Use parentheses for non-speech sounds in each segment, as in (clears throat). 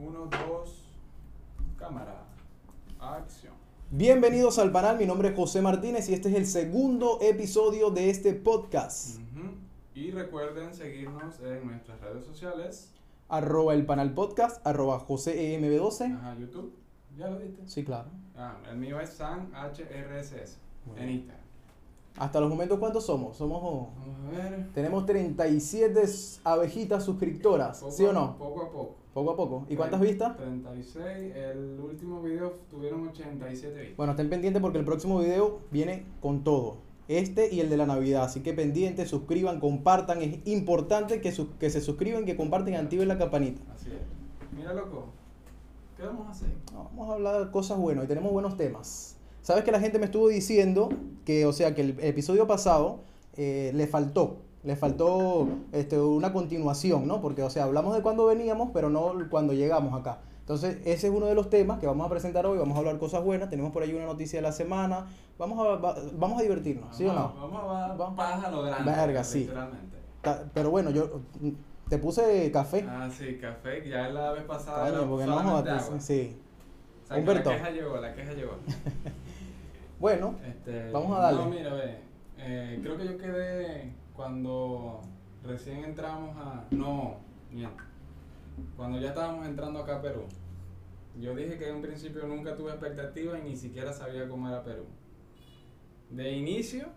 Uno, dos, cámara, acción. Bienvenidos al canal, mi nombre es José Martínez y este es el segundo episodio de este podcast. Y recuerden seguirnos en nuestras redes sociales. Arroba el panel podcast, arroba JoséEMB12. Ajá, YouTube. ¿Ya lo viste? Sí, claro. Ah, el mío es SanHRSS Muy en bien. Instagram. Hasta los momentos, ¿cuántos somos? Somos... oh, Vamos a ver. Tenemos 37 abejitas suscriptoras, Poco ¿sí o a- no? Poco a poco. Poco a poco. ¿Y cuántas vistas? 36. El último video tuvieron 87 vistas. Bueno, estén pendientes porque el próximo video viene con todo. Este y el de la Navidad. Así que pendientes, suscriban, compartan. Es importante que, que se suscriban, que compartan y activen la campanita. Así es. Mira, loco. ¿Qué vamos a hacer? Vamos a hablar de cosas buenas y tenemos buenos temas. Sabes que la gente me estuvo diciendo que, o sea, que el episodio pasado eh, le faltó, le faltó este, una continuación, ¿no? Porque, o sea, hablamos de cuando veníamos, pero no cuando llegamos acá. Entonces, ese es uno de los temas que vamos a presentar hoy. Vamos a hablar cosas buenas. Tenemos por ahí una noticia de la semana. Vamos a, va- vamos a divertirnos, ¿sí o Vamos- no? Vamos a Vamos. paja lo grande. Verga, sí. Pero bueno, yo te puse café. Ah, sí, café. Ya la vez pasada. Era porque no jodas. Sí. O sea, Humberto. La queja llegó, la queja llegó. (laughs) Bueno, Este, Vamos a darle. No, mira, ve. eh, creo que yo quedé cuando recién entramos a. No, miento. Cuando ya estábamos entrando acá a Perú. Yo dije que en un principio nunca tuve expectativas y ni siquiera sabía cómo era Perú. De inicio,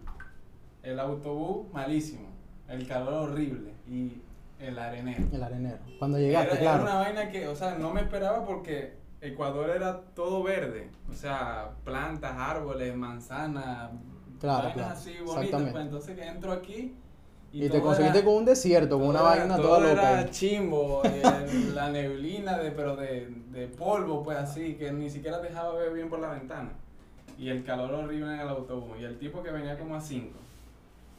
el autobús malísimo, el calor horrible y el arenero. el arenero. Cuando llegaste, era, claro. era una vaina que, o sea, no me esperaba porque Ecuador era todo verde. O sea, plantas, árboles, manzanas, Claro, vainas claro, así bonitas. Pues entonces que entro aquí Y, te todo conseguiste era- con un desierto, con una todo era- vaina todo toda era loca. ahí. chimbo, (laughs) la neblina, de, pero de, de polvo, pues así, que ni siquiera dejaba ver bien por la ventana. Y el calor horrible en el autobús. Y el tipo que venía como a 5.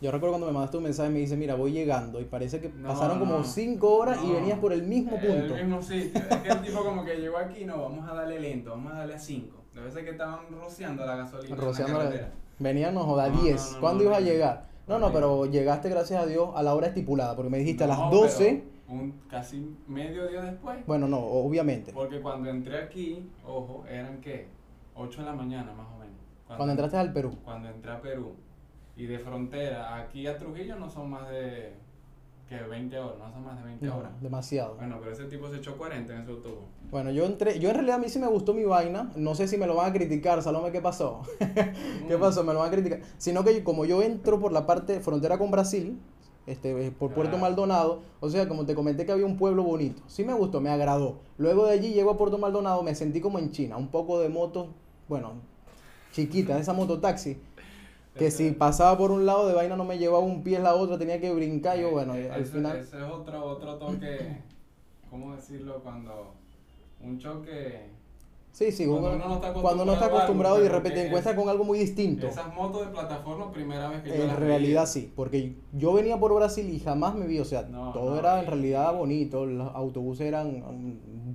Yo recuerdo cuando me mandaste un mensaje y me dice, mira, voy llegando. Y parece que No, pasaron como no. 5 horas y venías por el mismo punto. El mismo sitio. Es que el tipo (laughs) como que llegó aquí, no, vamos a darle lento, vamos a darle a 5. Debe ser que estaban rociando la gasolina Rociando en la-. Venían, no joda, No, no, 10. no, ¿Cuándo no, ibas a llegar? No, no, pero llegaste, gracias a Dios, a la hora estipulada. Porque me dijiste a las 12. pero Un, casi medio día después. Bueno, no, obviamente. Porque cuando entré aquí, ojo, eran qué? 8 de la mañana más o menos. Cuando entraste al Perú. Cuando entré a Perú. Y de frontera, aquí a Trujillo no son más de que 20 horas, no son más de 20 No, horas. demasiado. Bueno, pero ese tipo se echó 40 en ese autobús. Bueno, yo entré, yo en realidad a mí sí me gustó mi vaina. No sé si me lo van a criticar, Salome, ¿qué pasó? (laughs) ¿Qué Mm. pasó? Me lo van a criticar. Sino que como yo entro por la parte frontera con Brasil, este, eh, por Puerto. Maldonado, o sea, como te comenté que había un pueblo bonito. Sí me gustó, me agradó. Luego de allí llego a Puerto Maldonado, me sentí como en China, un poco de moto, bueno, chiquita, esa mototaxi. Que si pasaba por un lado de vaina no me llevaba un pie en la otra, tenía que brincar yo, bueno, Eh, al ese- final... Ese es otro, otro toque, ¿cómo decirlo? Cuando un choque, Sí, sí, cuando uno- uno no está cuando no está acostumbrado a algo, acostumbrado y de repente te encuentras con algo muy distinto. esas motos de plataforma, primera vez que yo En las realidad sí, porque yo venía por Brasil y jamás me vi, o sea, No, todo no, era en realidad bonito, los autobuses eran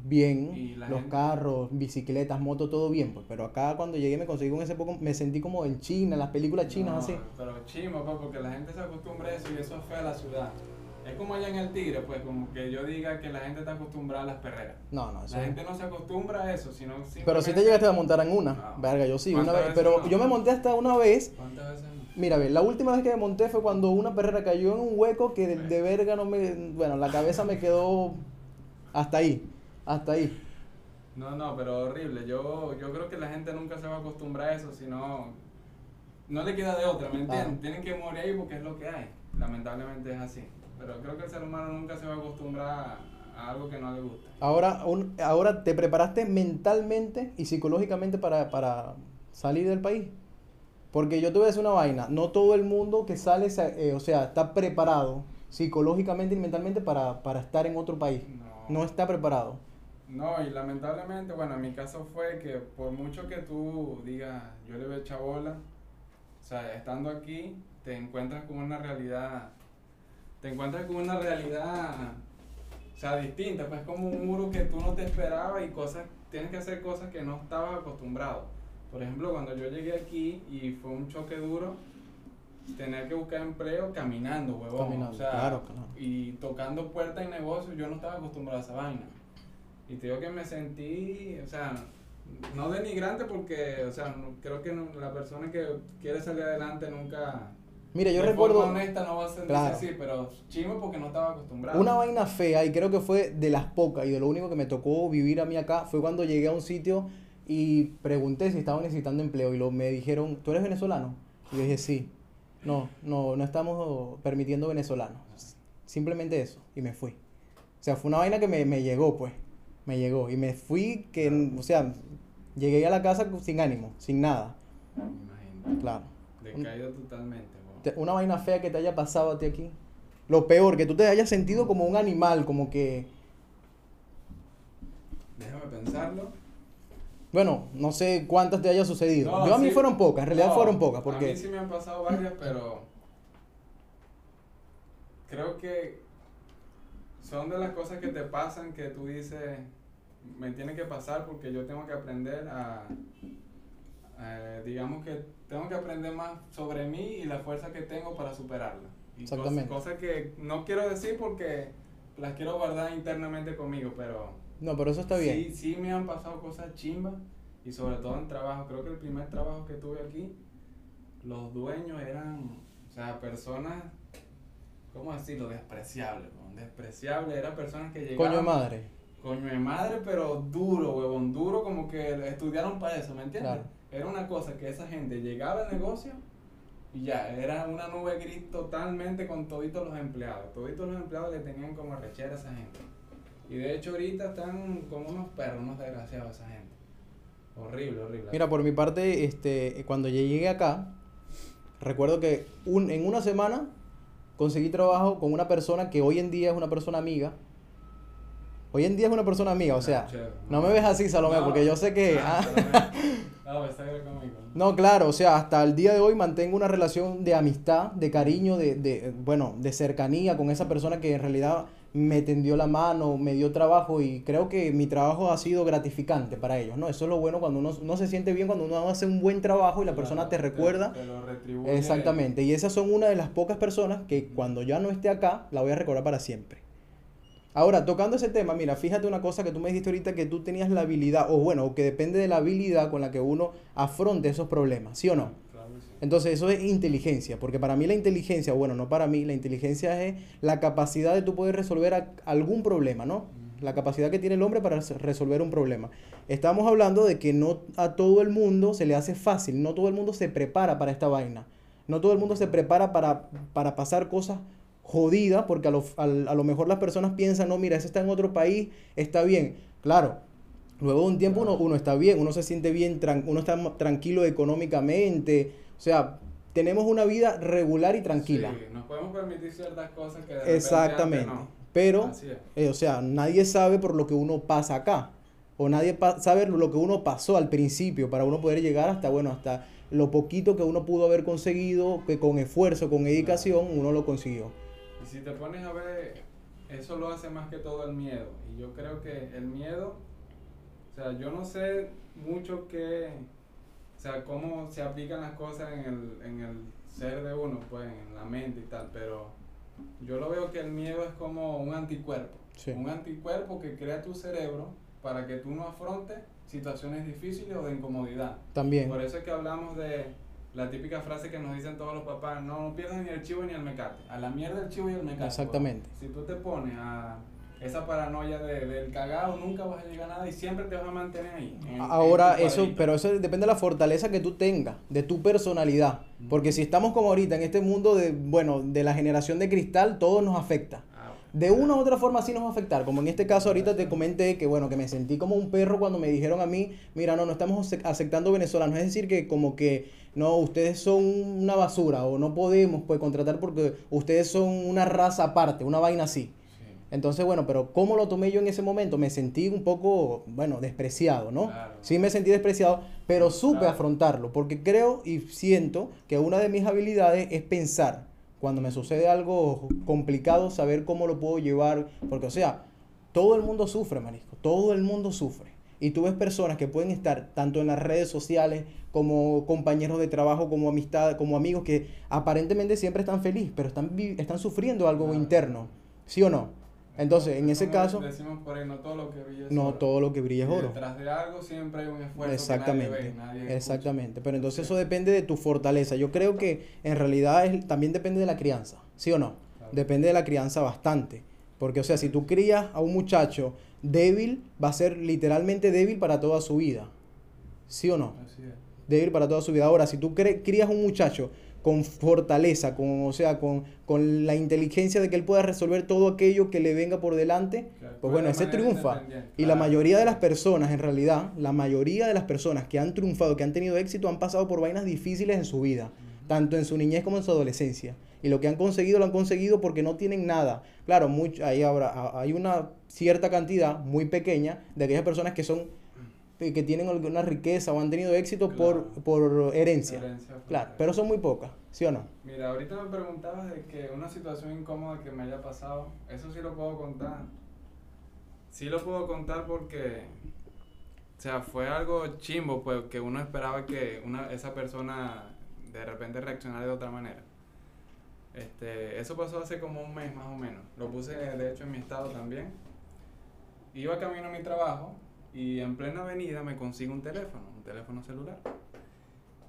bien, los gente- carros, bicicletas, motos, todo bien, pues, pero acá cuando llegué me conseguí con ese poco, me sentí como en China, las películas chinas No, así. Pero chimo, pues, porque la gente se acostumbra a eso y eso es feo a la ciudad. Es como allá en el Tigre, pues, como que yo diga que la gente está acostumbrada a las perreras. No, no, eso La gente no se acostumbra a eso, sino Pero si te llegaste a montar en una, No. verga, yo sí, una ¿Cuántas vez, pero no? yo me monté hasta una vez, ¿Cuántas veces no? mira, ve, la última vez que me monté fue cuando una perrera cayó en un hueco que de, de verga no me, bueno, la cabeza me quedó hasta ahí, hasta ahí. No, no, pero horrible. Yo, yo creo que la gente nunca se va a acostumbrar a eso, sino no le queda de otra, ¿me entienden? Claro. Tienen que morir ahí porque es lo que hay. Lamentablemente es así. Pero creo que el ser humano nunca se va a acostumbrar a algo que no le gusta. Ahora, un- ahora te preparaste mentalmente y psicológicamente para, para salir del país. Porque yo te voy a decir una vaina, no todo el mundo que sale, eh, o sea, está preparado psicológicamente y mentalmente para, para estar en otro país. No está preparado. No, y lamentablemente, bueno, en mi caso fue que por mucho que tú digas, yo le voy a echar bola, o sea, estando aquí, te encuentras con una realidad, te encuentras con una realidad, o sea, distinta, pues como un muro que tú no te esperabas y cosas, tienes que hacer cosas que no estabas acostumbrado. Por ejemplo, cuando yo llegué aquí y fue un choque duro, tener que buscar empleo caminando, huevón. Caminando, o sea, claro, claro. Y tocando puertas en negocios, yo no estaba acostumbrado a esa vaina. Y te digo que me sentí, o sea, no denigrante porque, o sea, no- creo que no- la persona que quiere salir adelante nunca... Mira, yo de recuerdo forma honesta no va a ser Claro. así, pero chimo porque no estaba acostumbrado. una vaina fea y creo que fue de las pocas y de lo único que me tocó vivir a mí acá fue cuando llegué a un sitio y pregunté si estaban necesitando empleo y lo, me dijeron, ¿tú eres venezolano? Y yo dije, sí. No, no, no estamos permitiendo venezolanos. Simplemente eso. Y me fui. O sea, fue una vaina que me, me llegó, pues. Me llegó. Y me fui, que, o sea, llegué a la casa sin ánimo, sin nada. Imagínate. Claro. Decaído totalmente. Te- Una vaina fea que te haya pasado a ti aquí. Lo peor, que tú te hayas sentido como un animal, como que... Déjame pensarlo. Bueno, no sé cuántas te haya sucedido. No, Yo a mí sí. fueron pocas, en realidad No, fueron pocas, A porque... mí sí me han pasado varias, pero creo que son de las cosas que te pasan que tú dices, me tiene que pasar porque yo tengo que aprender a, eh, digamos que tengo que aprender más sobre mí y la fuerza que tengo para superarla. Y Exactamente. Cosas que no quiero decir porque las quiero guardar internamente conmigo, pero... No, pero eso está bien. Sí, sí me han pasado cosas chimbas y sobre todo en trabajo. Creo que el primer trabajo que tuve aquí, los dueños eran, o sea, personas, ¿cómo decirlo? Despreciables, weón, despreciables. Eran personas que llegaban... Coño madre. Coño de madre, pero duro, huevón, duro como que estudiaron para eso, ¿me entiendes? Claro. Era una cosa que esa gente llegaba al negocio y ya, era una nube gris totalmente con toditos los empleados. Toditos los empleados le tenían como rechera a esa gente. Y de hecho ahorita están como unos perros, unos desgraciados esa gente. Horrible, horrible. Mira, por mi parte, este, cuando yo llegué acá, recuerdo que un, en una semana conseguí trabajo con una persona que hoy en día es una persona amiga. Hoy en día es una persona amiga, o sea, Chévere. no me ves así, Salomé, No, porque yo sé que... ah, ah, Salomé. No, está bien conmigo. No, claro, o sea, hasta el día de hoy mantengo una relación de amistad, de cariño, de, de, bueno, de cercanía con esa persona que en realidad me tendió la mano, me dio trabajo y creo que mi trabajo ha sido gratificante para ellos, ¿no? Eso es lo bueno cuando uno, uno se siente bien, cuando uno hace un buen trabajo y la persona te recuerda. Te, lo retribuye. Exactamente, y esas son una de las pocas personas que cuando ya no esté acá, la voy a recordar para siempre. Ahora, tocando ese tema, mira, fíjate una cosa que tú me dijiste ahorita que tú tenías la habilidad, o bueno, que depende de la habilidad con la que uno afronte esos problemas, ¿sí o no? Claro que sí. Entonces eso es inteligencia, porque para mí la inteligencia, bueno, no para mí, la inteligencia es la capacidad de tú poder resolver a- algún problema, ¿no? La capacidad que tiene el hombre para res- resolver un problema. Estamos hablando de que no a todo el mundo se le hace fácil, no todo el mundo se prepara para esta vaina, no todo el mundo se prepara para, para pasar cosas jodidas, porque a lo, al- a lo mejor las personas piensan, no, mira, ese está en otro país, está bien. Claro, Luego de un tiempo uno, uno está bien, uno se siente bien, tran- uno está tranquilo económicamente, o sea, tenemos una vida regular y tranquila. Sí, nos podemos permitir ciertas cosas que de repente Exactamente. antes no. Pero, eh, o sea, nadie sabe por lo que uno pasa acá. O nadie sabe lo que uno pasó al principio para uno poder llegar hasta, bueno, hasta lo poquito que uno pudo haber conseguido, que con esfuerzo, con dedicación, uno lo consiguió. Si te pones a ver, eso lo hace más que todo el miedo. Y yo creo que el miedo, o sea, yo no sé mucho qué, o sea, cómo se aplican las cosas en el, en el ser de uno, pues, en la mente y tal, pero yo lo veo que el miedo es como un anticuerpo. Sí. Un anticuerpo que crea tu cerebro para que tú no afrontes situaciones difíciles o de incomodidad. También. Por eso es que hablamos de la típica frase que nos dicen todos los papás, no, no pierdas ni el chivo ni el mecate. A la mierda el chivo y el mecate. Exactamente. Si tú te pones a esa paranoia de, del cagado, nunca vas a llegar a nada y siempre te vas a mantener ahí. en- Ahora, eso, pero eso depende de la fortaleza que tú tengas, de tu personalidad. Porque si estamos como ahorita en este mundo de, bueno, de la generación de cristal, todo nos afecta. De una u otra forma sí nos va a afectar. Como en este caso ahorita te comenté que bueno, que me sentí como un perro cuando me dijeron a mí, mira, no, no estamos ace- aceptando venezolanos. Es decir, que como que no, ustedes son una basura o no podemos pues contratar porque ustedes son una raza aparte, una vaina así. sí. Entonces, bueno, pero ¿cómo lo tomé yo en ese momento? Me sentí un poco, bueno, despreciado, ¿no? Claro. Sí me sentí despreciado, pero supe Claro. afrontarlo, porque creo y siento que una de mis habilidades es pensar. Cuando me sucede algo complicado, saber cómo lo puedo llevar, porque, o sea, todo el mundo sufre, marisco, todo el mundo sufre. Y tú ves personas que pueden estar tanto en las redes sociales como compañeros de trabajo, como amistad, como amigos que aparentemente siempre están felices, pero están, están sufriendo algo Claro. interno. ¿Sí o no? Entonces, en ese caso, Decimos por ahí, no todo lo que brilla es no oro. todo lo que brilla es Y oro. Detrás de algo siempre hay un esfuerzo Exactamente, que nadie ve, nadie escucha. exactamente. Pero entonces Sí. eso depende de tu fortaleza. Yo creo que en realidad es- también depende de la crianza, ¿sí o no? Claro. Depende de la crianza bastante. Porque, o sea, si tú crías a un muchacho débil, va a ser literalmente débil para toda su vida. ¿Sí o no? Así es. Débil para toda su vida. Ahora, si tú crías un muchacho con fortaleza, con, o sea, con, con la inteligencia de que él pueda resolver todo aquello que le venga por delante, actúe pues bueno, ese triunfa. Y la mayoría de las personas, en realidad, la mayoría de las personas que han triunfado, que han tenido éxito, han pasado por vainas difíciles en su vida, tanto en su niñez como en su adolescencia. Y lo que han conseguido, lo han conseguido porque no tienen nada. Claro, much- ahí habrá, a- hay una cierta cantidad muy pequeña de aquellas personas que son que tienen alguna riqueza o han tenido éxito por, Claro. por herencia. Claro, pero son muy pocas, ¿sí o no? Mira, ahorita me preguntabas de que una situación incómoda que me haya pasado, eso sí lo puedo contar. Sí lo puedo contar porque, o sea, fue algo chimbo, pues, que uno esperaba que una, esa persona de repente reaccionara de otra manera. Este, eso pasó hace como un mes más o menos. Lo puse de hecho en mi estado también. Iba camino a mi trabajo y en plena avenida me consigo un teléfono, un teléfono celular.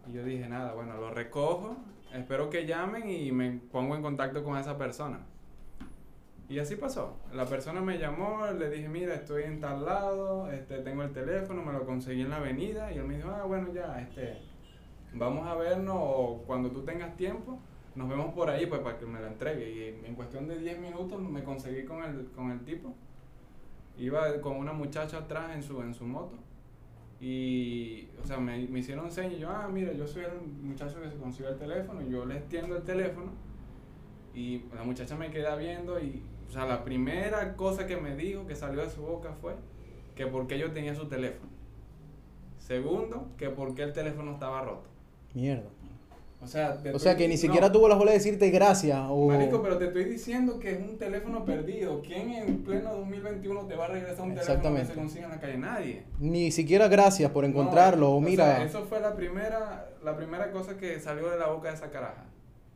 Y yo dije, nada, bueno, lo recojo, espero que llamen y me pongo en contacto con esa persona. Y así pasó. La persona me llamó, le dije, mira, estoy en tal lado, este, tengo el teléfono, me lo conseguí en la avenida. Y él me dijo, ah, bueno, ya, este, vamos a vernos o cuando tú tengas tiempo, nos vemos por ahí pues para que me la entregue. Y en- cuestión de 10 minutos me conseguí con el, con el tipo. Iba con una muchacha atrás en su, en su moto. Y, o sea, me, me hicieron señas yo, ah, mira, yo soy el muchacho que se consiguió el teléfono. Yo le extiendo el teléfono. Y la muchacha me queda viendo y, o sea, la primera cosa que me dijo, que salió de su boca fue que por qué yo tenía su teléfono. Segundo, que por qué el teléfono estaba roto. Mierda. O sea, O sea que ni no, siquiera tuvo la bola de decirte gracias o... Marico, pero te estoy diciendo que es un teléfono perdido. ¿Quién en pleno 2021 te va a regresar un teléfono que Exactamente. se consigue en la calle? Nadie. Ni siquiera gracias por encontrarlo No, o mira... sea, eso fue la primera, la primera cosa que salió de la boca de esa caraja.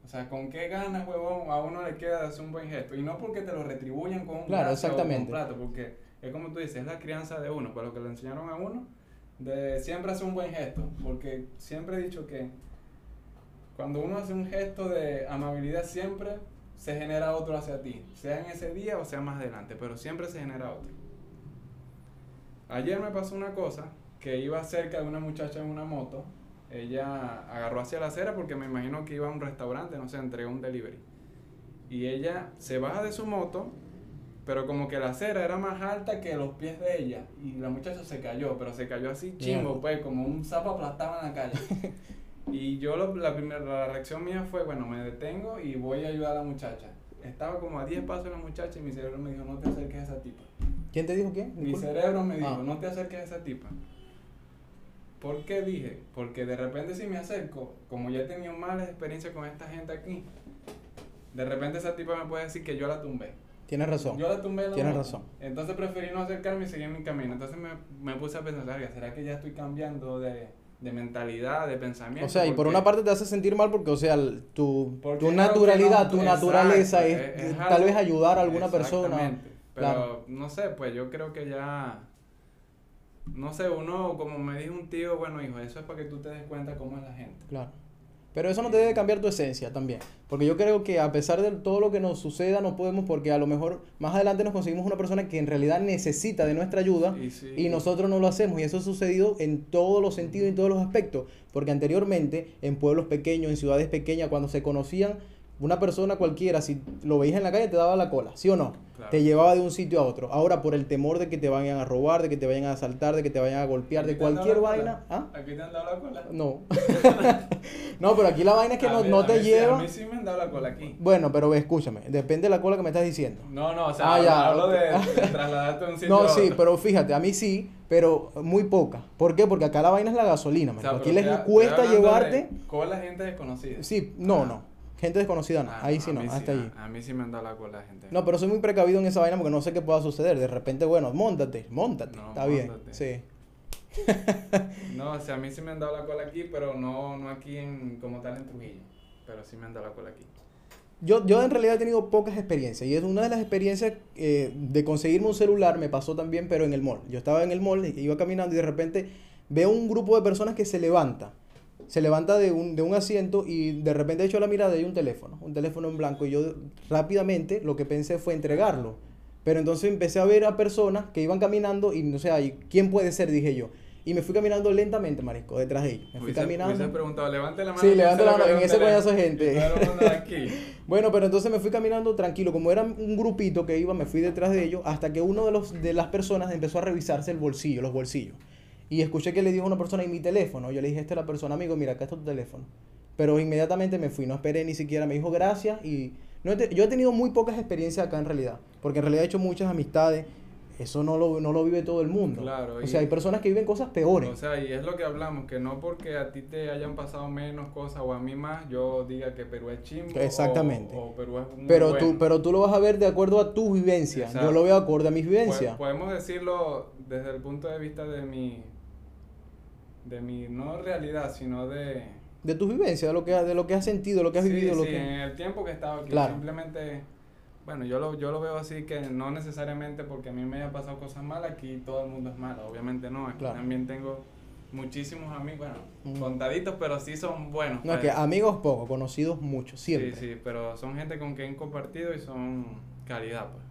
O sea, ¿con qué ganas, huevón, a uno le queda hacer un buen gesto? Y no porque te lo retribuyan con un Claro, o con exactamente. plata, porque es como tú dices, es la crianza de uno, pero lo que le enseñaron a uno, de siempre hacer un buen gesto. Porque siempre he dicho que cuando uno hace un gesto de amabilidad, siempre se genera otro hacia ti. Sea en ese día o sea más adelante, pero siempre se genera otro. Ayer me pasó una cosa, que iba cerca de una muchacha en una moto. Ella agarró hacia la acera porque me imagino que iba a un restaurante, no sé, entregó un delivery. Y ella se baja de su moto, pero como que la acera era más alta que los pies de ella. Y la muchacha se cayó, pero se cayó así chimbo, pues, como un sapo aplastado en la calle. (laughs) y yo lo- la primera la reacción mía fue, bueno, me detengo y voy a ayudar a la muchacha. Estaba como a 10 pasos de la muchacha y mi cerebro me dijo, no te acerques a esa tipa. ¿Quién te dijo quién? Mi cerebro me dijo, Ah. no te acerques a esa tipa. ¿Por qué dije? Porque de repente si me acerco, como ya he tenido malas experiencias con esta gente aquí, de repente esa tipa me puede decir que yo la tumbé. Tienes razón. Yo la tumbé la Tienes razón. Entonces preferí no acercarme y seguir mi camino. Entonces me, me puse a pensar, "Verga, ¿será que ya estoy cambiando de, de mentalidad, de pensamiento? O sea, y por una parte te hace sentir mal porque, o sea, tu, tu naturalidad, no- tu exacto, naturaleza es, es- es tal algo- vez ayudar a alguna persona. Pero Claro. no sé, pues yo creo que ya. No sé, uno, como me dijo un tío, bueno, hijo, eso es para que tú te des cuenta cómo es la gente. Claro. Pero eso no te debe cambiar tu esencia también. Porque yo creo que a pesar de todo lo que nos suceda, no podemos, porque a lo mejor más adelante nos conseguimos una persona que en realidad necesita de nuestra ayuda Y sí. y nosotros no lo hacemos. Y eso ha sucedido en todos los sentidos y en todos los aspectos. Porque anteriormente, en pueblos pequeños, en ciudades pequeñas, cuando se conocían, una persona cualquiera, si lo veías en la calle, te daba la cola, ¿sí o no? Claro. Te llevaba de un sitio a otro. Ahora, por el temor de que te vayan a robar, de que te vayan a asaltar, de que te vayan a golpear, de ¿Aquí te han dado cualquier vaina. ¿Ah? ¿Aquí te han dado la cola? No. (laughs) no, pero aquí la vaina es que A no, mí- no a te mí sí- lleva. a mí sí me han dado la cola aquí. Bueno, pero ve, escúchame, depende de la cola que me estás diciendo. No, no, o sea, Ah, hablo, ya, hablo ok. de, de trasladarte de un (laughs) sitio No, a sí, otro. pero fíjate, a mí sí, pero muy poca. ¿Por qué? Porque acá la vaina es la gasolina, O sea, Aquí les cuesta llevarte. de Cola gente desconocida. Sí, no, Ah. no. Gente desconocida no. Ah, Ahí sí no, hasta allí. A, a mí sí me han dado la cola gente. No, pero soy muy precavido en esa vaina porque no sé qué pueda suceder. De repente, bueno, montate, montate. No, Está bien. móntate. Sí. (laughs) No, o sea, a mí sí me han dado la cola aquí, pero no, no aquí en, como tal en Trujillo. Pero sí me han dado la cola aquí. yo, yo en realidad he tenido pocas experiencias y es una de las experiencias eh, de conseguirme un celular me pasó también, pero en el mall. Yo estaba en el mall, iba caminando y de repente veo un grupo de personas que se levanta. Se levanta de un, de un asiento y de repente echo la mirada y hay un teléfono, un teléfono en blanco. Y yo rápidamente lo que pensé fue entregarlo. Pero entonces empecé a ver a personas que iban caminando y no sé, ¿quién puede ser? Dije yo. Y me fui caminando lentamente, marisco, detrás de ellos. Me fui Hubiese- caminando. hubiese preguntado, levante la mano. Sí, levante la mano, en ese coñazo de gente. (laughs) aquí. Bueno, pero entonces me fui caminando tranquilo. Como era un grupito que iba, me fui detrás de ellos hasta que uno de, los, de las personas empezó a revisarse el bolsillo, los bolsillos. Y escuché que le dijo a una persona, ¿y mi teléfono? Yo le dije, esta es la persona, amigo, mira, acá está tu teléfono. Pero inmediatamente me fui, no esperé ni siquiera, me dijo gracias y... No he te- yo he tenido muy pocas experiencias acá en realidad, porque en realidad he hecho muchas amistades. Eso no lo, no lo vive todo el mundo. Claro, o sea, hay personas que viven cosas peores. O sea, y es lo que hablamos, que no porque a ti te hayan pasado menos cosas o a mí más, yo diga que Perú es chimbo. Exactamente. O, o Perú es muy pero, bueno. tú, pero tú lo vas a ver de acuerdo a tu vivencia. Exacto. Yo lo veo acorde a mis vivencias. Podemos decirlo desde el punto de vista de mi, de mi, no realidad, sino de... De tus vivencias, de lo que, de lo que has sentido, de lo que has Sí, vivido. lo sí, que... en el tiempo que he estado aquí, Claro. simplemente, bueno, yo lo, yo lo veo así que no necesariamente porque a mí me haya pasado cosas malas, aquí todo el mundo es malo, obviamente no, aquí Claro. también tengo muchísimos amigos, bueno, Mm. contaditos, pero sí son buenos. No, es pues. que amigos pocos, conocidos muchos, siempre. Sí, sí, pero son gente con quien he compartido y son calidad, pues.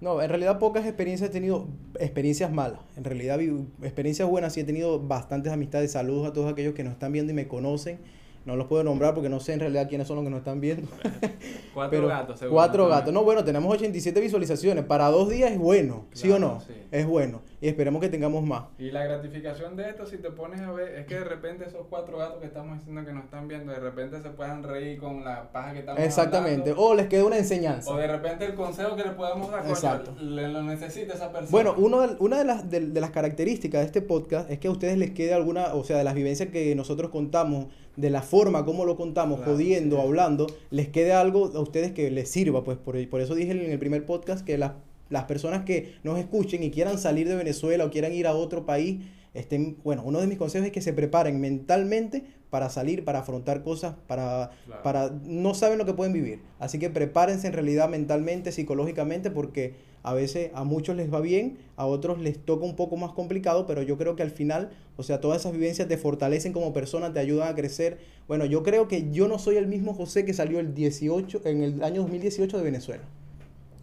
No, en realidad pocas experiencias he tenido, experiencias malas. En realidad experiencias buenas sí he tenido bastantes amistades. Saludos a todos aquellos que nos están viendo y me conocen. No los puedo nombrar porque no sé en realidad quiénes son los que nos están viendo. (laughs) Cuatro Pero gatos, seguro. Cuatro también. gatos. No, bueno, tenemos 87 visualizaciones. Para dos días es bueno, ¿sí o no? sí. Es bueno. Y esperemos que tengamos más. Y la gratificación de esto, si te pones a ver, es que de repente esos cuatro gatos que estamos diciendo que nos están viendo, de repente se puedan reír con la paja que estamos Exactamente. hablando. O les queda una enseñanza. O de repente el consejo que le podamos dar, coño, Exacto. le lo necesita esa persona. Bueno, uno de- una de las, de, de las características de este podcast es que a ustedes les quede alguna, o sea, de las vivencias que nosotros contamos, de la forma como lo contamos, Claro, jodiendo, sí. hablando, les quede algo a ustedes que les sirva. Pues por, por eso dije en el primer podcast que las, las personas que nos escuchen y quieran salir de Venezuela o quieran ir a otro país, estén, bueno, uno de mis consejos es que se preparen mentalmente para salir, para afrontar cosas, para, Claro. para no saben lo que pueden vivir. Así que prepárense en realidad mentalmente, psicológicamente, porque a veces a muchos les va bien, a otros les toca un poco más complicado, pero yo creo que al final, o sea, todas esas vivencias te fortalecen como persona, te ayudan a crecer. Bueno, yo creo que yo no soy el mismo José que salió el 18 en el año 2018 de Venezuela.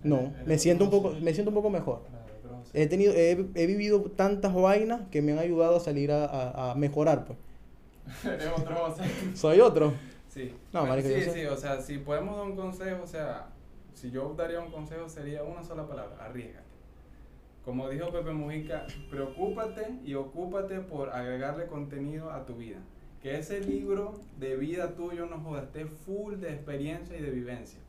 No, me siento un poco me siento un poco mejor. He tenido he, he vivido tantas vainas que me han ayudado a salir a, a- a mejorar, pues. (laughs) Otro José. Soy otro. Sí. No, Bueno, marico, sí, sí, o sea, si podemos dar un consejo, o sea, si yo daría un consejo sería una sola palabra, arriesgate. Como dijo Pepe Mujica, preocúpate y ocúpate por agregarle contenido a tu vida. Que ese libro de vida tuyo no joda, esté full de experiencia y de vivencia.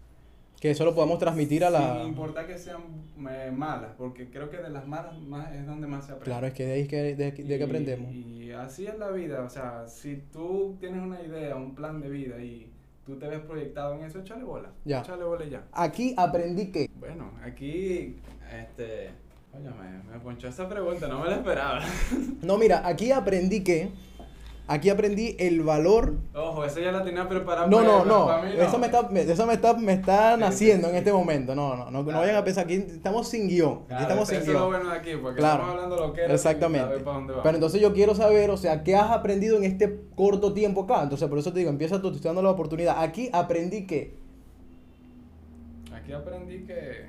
Que eso lo podamos transmitir a la... Sin importar que sean eh, malas, porque creo que de las malas más es donde más se aprende. Claro, es que de ahí es que, de, de que Y- aprendemos. Y así es la vida, o sea, si tú tienes una idea, un plan de vida y tú te ves proyectado en eso, échale bola. Ya. Échale bola y ya. Aquí aprendí que... Bueno, aquí, este, oye, me, me ponchó esa pregunta, no me la esperaba. No, mira, aquí aprendí que... Aquí aprendí el valor... Ojo, eso ya la tenía preparada. No, no, no. para mí no. Eso me está, me- eso me está, me está naciendo en este momento. No, no, no, no vayan a pensar. Aquí estamos sin guion. Aquí Claro, estamos eso sin es lo guion. bueno de aquí, porque Claro. estamos hablando lo que era. Exactamente. Para dónde vamos. Pero entonces yo quiero saber, o sea, ¿qué has aprendido en este corto tiempo acá? Entonces, por eso te digo, empieza tú, te estoy dando la oportunidad. Aquí aprendí que... Aquí aprendí que.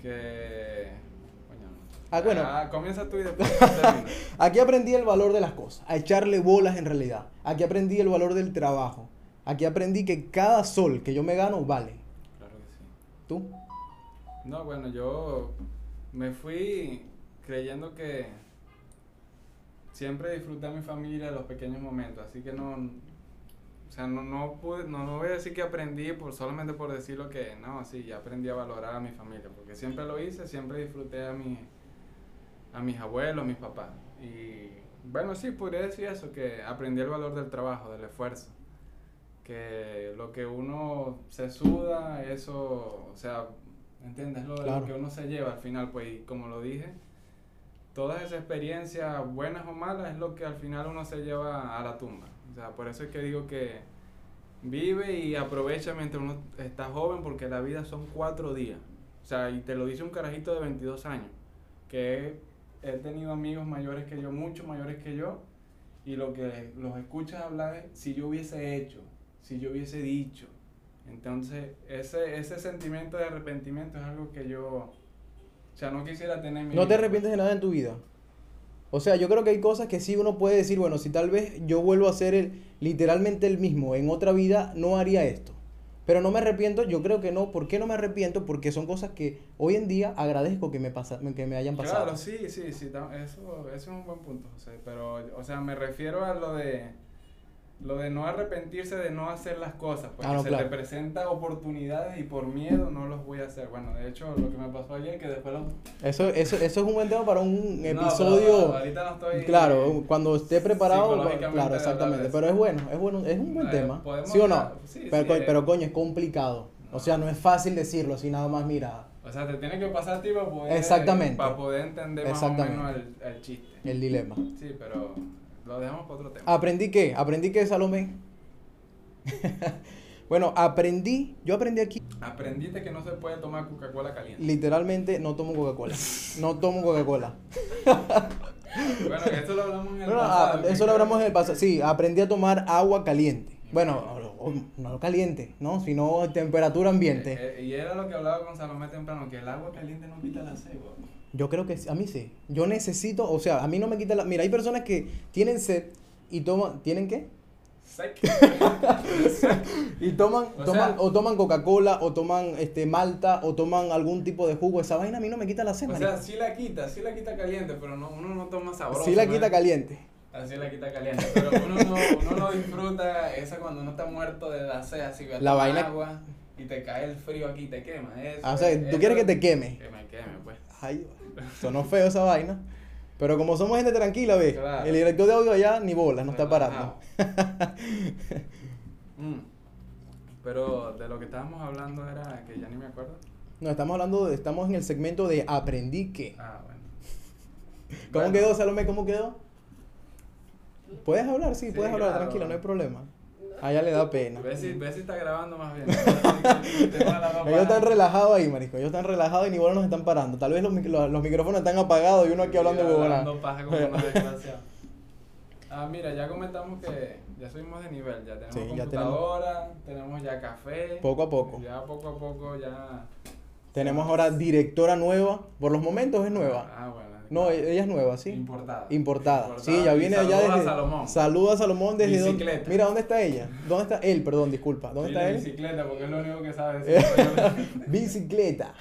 Que. Ah, bueno. comienza tú y después (laughs) termina. Aquí aprendí el valor de las cosas, a echarle bolas en realidad. Aquí aprendí el valor del trabajo. Aquí aprendí que cada sol que yo me gano vale. Claro que sí. ¿Tú? No, bueno, yo me fui creyendo que siempre disfruté a mi familia los pequeños momentos, así que no, o sea, no, no pude, no, no voy a decir que aprendí por solamente por decir lo que, no, sí, ya aprendí a valorar a mi familia, porque siempre lo hice, siempre disfruté a mi, a mis abuelos, a mis papás, y bueno, sí, podría decir eso, que aprendí el valor del trabajo, del esfuerzo, que lo que uno se suda, eso, o sea, ¿entiendes? Lo, de lo Claro. que uno se lleva al final, pues, y como lo dije, todas esas experiencias, buenas o malas, es lo que al final uno se lleva a la tumba. O sea, por eso es que digo que, Vive y aprovecha mientras uno está joven porque la vida son cuatro días. O sea, y te lo dice un carajito de 22 años, que he, tenido amigos mayores que yo, mucho mayores que yo, y lo que los escuchas hablar es si yo hubiese hecho, si yo hubiese dicho. Entonces, ese, ese sentimiento de arrepentimiento es algo que yo, o sea, no quisiera tener en mi ¿No te arrepientes de nada en tu vida? O sea, yo creo que hay cosas que sí uno puede decir, bueno, si tal vez yo vuelvo a ser el, literalmente el mismo en otra vida, no haría esto. Pero no me arrepiento, yo creo que no. ¿Por qué no me arrepiento? Porque son cosas que hoy en día agradezco que me, pasa, que me hayan pasado. Claro, sí, sí, sí, eso, eso es un buen punto, José, pero, o sea, me refiero a lo de, lo de no arrepentirse de no hacer las cosas, porque Ah, no, se claro. te presenta oportunidades y por miedo no los voy a hacer. Bueno, de hecho, lo que me pasó ayer, que después los... Eso, eso, eso es un buen tema para un (laughs) No, episodio. pero ahorita no estoy... Claro, cuando esté preparado, claro, exactamente. Pero es bueno, es bueno, es un buen tema. ¿Sí o no? sí, pero, sí, co- eh. pero coño, es complicado. O sea, no es fácil decirlo así nada más, mira, O sea, te tiene que pasar a ti para poder... Exactamente. Para poder entender más o menos el, el chiste. el dilema. Sí, pero lo dejamos para otro tema. ¿Aprendí qué? ¿Aprendí qué, Salomé? (laughs) bueno, aprendí, yo aprendí aquí, Aprendiste que no se puede tomar Coca-Cola caliente. literalmente no tomo Coca-Cola. No tomo Coca-Cola. (laughs) Bueno, esto lo hablamos en el Bueno, pasado. ah, que eso lo hablamos en el pasado. Sí, aprendí a tomar agua caliente. Bueno, no caliente, ¿no? Sino temperatura ambiente. Eh, eh, y era lo que hablaba con Salomé temprano, que el agua caliente no quita la sed. Yo creo que sí, a mí sí. Yo necesito, o sea, a mí no me quita la... Mira, hay personas que tienen sed y toman... ¿Tienen qué? (laughs) Y toman, O toman sea- o toman Coca-Cola, o toman este malta, o toman algún tipo de jugo. Esa vaina a mí no me quita la sed, o sea, sí la quita, sí la quita caliente, pero no, uno no toma sabroso. Sí la quita caliente. Así la quita caliente, pero uno no, uno no disfruta esa cuando uno está muerto de la sed, así que La vaina- agua y te cae el frío aquí te quema. Eso, Ah, o sea, es- tú quieres que te queme. Que me queme, pues. Ay, sonó feo esa vaina. Pero como somos gente tranquila, ¿ves? Claro. El director de audio allá ni bolas, no está parando. Relajado. (laughs) Mm. Pero de lo que estábamos hablando era que ya ni me acuerdo. No, estamos hablando, de- estamos en el segmento de aprendí que. Ah, bueno. ¿Cómo Bueno. quedó, Salomé? ¿Cómo quedó? ¿Puedes hablar? Sí, Sí, puedes hablar, claro. tranquila, no hay problema. A ella le da pena. Ve si, ve si está grabando más bien. (laughs) Ellos están relajados ahí, marico. Ellos están relajados y ni bolas nos están parando. Tal vez los, los, los micrófonos están apagados y uno aquí hablando hablando paja como unos (laughs) desgraciados. Ah, mira, ya comentamos que ya subimos de nivel. Ya tenemos Sí, ya computadora, tenemos... ya café. Poco a poco. Ya poco a poco ya... Tenemos ahora directora nueva. Por los momentos es nueva. Ah, bueno. No, e- ella es nueva, ¿sí? Importada. Importada. Sí, ya viene allá saludos a desde. Salomón. Saluda a Salomón desde donde. Bicicleta. Mira, ¿dónde está ella? ¿Dónde está él? Perdón, disculpa. ¿Dónde Dile está él? bicicleta, porque es lo único que sabe decir. (laughs) Bicicleta.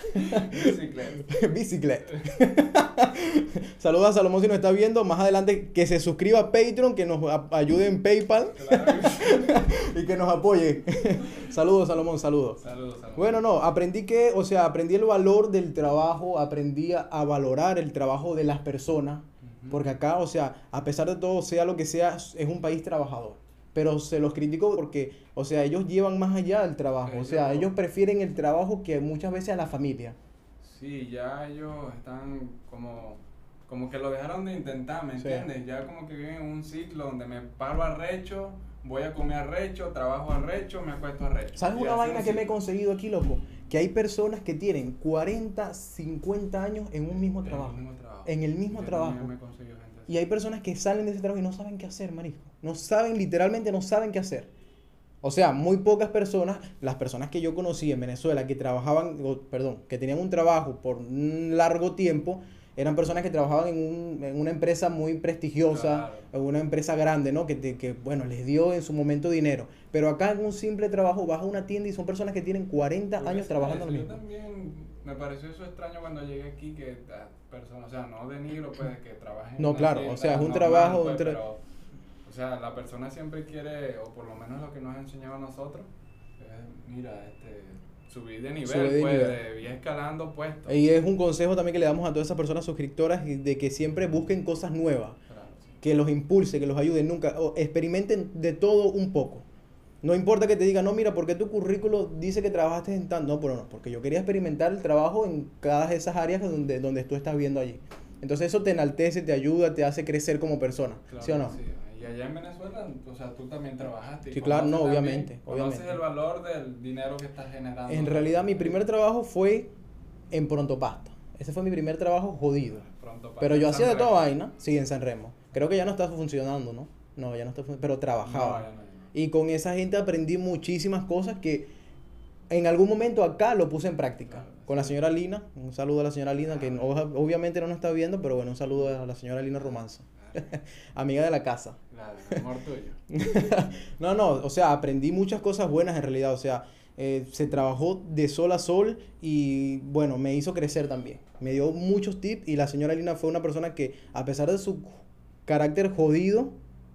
bicicleta. (laughs) Bicicleta. (laughs) Saluda a Salomón si nos está viendo. Más adelante que se suscriba a Patreon, que nos ayude en PayPal Claro. y que nos apoye. saludos, Salomón, saludos. Saludos, saludos. Bueno, no, aprendí que, o sea, aprendí el valor del trabajo, aprendí a, a valorar el trabajo de las personas, Ujú. porque acá, o sea, a pesar de todo, sea lo que sea, es un país trabajador. Pero se los critico porque, o sea, ellos llevan más allá del trabajo, o sea, Ellos- ellos prefieren el trabajo que muchas veces a la familia. Sí, ya ellos están como, como que lo dejaron de intentar, ¿me Sí. entiendes? Ya como que viven en un ciclo donde me paro arrecho, voy a comer arrecho, trabajo arrecho, me acuesto arrecho. ¿Sabes una vaina que me he conseguido aquí, loco? Que hay personas que tienen 40, 50 años en un mismo trabajo. mismo trabajo. En el mismo Yo trabajo. me gente. Y hay personas que salen de ese trabajo y no saben qué hacer, marisco. No saben, literalmente no saben qué hacer. O sea, muy pocas personas, las personas que yo conocí en Venezuela que trabajaban, o, perdón, que tenían un trabajo por un largo tiempo, eran personas que trabajaban en, un- en una empresa muy prestigiosa, Claro. en una empresa grande, ¿no? Que, te- que, bueno, les dio en su momento dinero. Pero acá en un simple trabajo vas a una tienda y son personas que tienen 40 Yo años trabajando sé, lo Yo mismo. también me pareció eso extraño cuando llegué aquí que ah, personas, o sea, no denigro pues que trabajen. en No, claro, o sea, es un trabajo, pues, un tra- pero, o sea, la persona siempre quiere, o por lo menos lo que nos ha enseñado a nosotros, es, mira, este, subir de nivel, Subir de pues, nivel. de ir escalando puestos. Y es un consejo también que le damos a todas esas personas suscriptoras y de que siempre busquen cosas nuevas. Claro, sí. que los impulse, que los ayude, nunca, o experimenten de todo un poco. No importa que te digan, no, mira, porque tu currículo dice que trabajaste en tanto, no, pero no, porque yo quería experimentar el trabajo en cada de esas áreas donde, donde tú estás viendo allí. Entonces eso te enaltece, te ayuda, te hace crecer como persona, Claro ¿sí o no? sí. Y allá en Venezuela, o sea, tú también trabajaste. Sí, claro, no, obviamente, también- Conoces obviamente. el valor del dinero que estás generando. En realidad mi primer trabajo fue en Pronto Pasta. Ese fue mi primer trabajo jodido. Pronto Pero yo hacía de toda vaina, sí, en San Remo. Creo que ya no está funcionando, ¿no? No, ya no está funcionando, pero trabajaba. No. Y con esa gente aprendí muchísimas cosas que en algún momento acá lo puse en práctica. Con la señora Lina, un saludo a la señora Lina, que oja- obviamente no nos está viendo, pero bueno, un saludo a la señora Lina Romanza, (laughs) amiga de la casa. Claro, amor tuyo. (laughs) No, no, o sea, aprendí muchas cosas buenas en realidad, o sea, eh, se trabajó de sol a sol y bueno, me hizo crecer también. Me dio muchos tips y la señora Lina fue una persona que a pesar de su carácter jodido,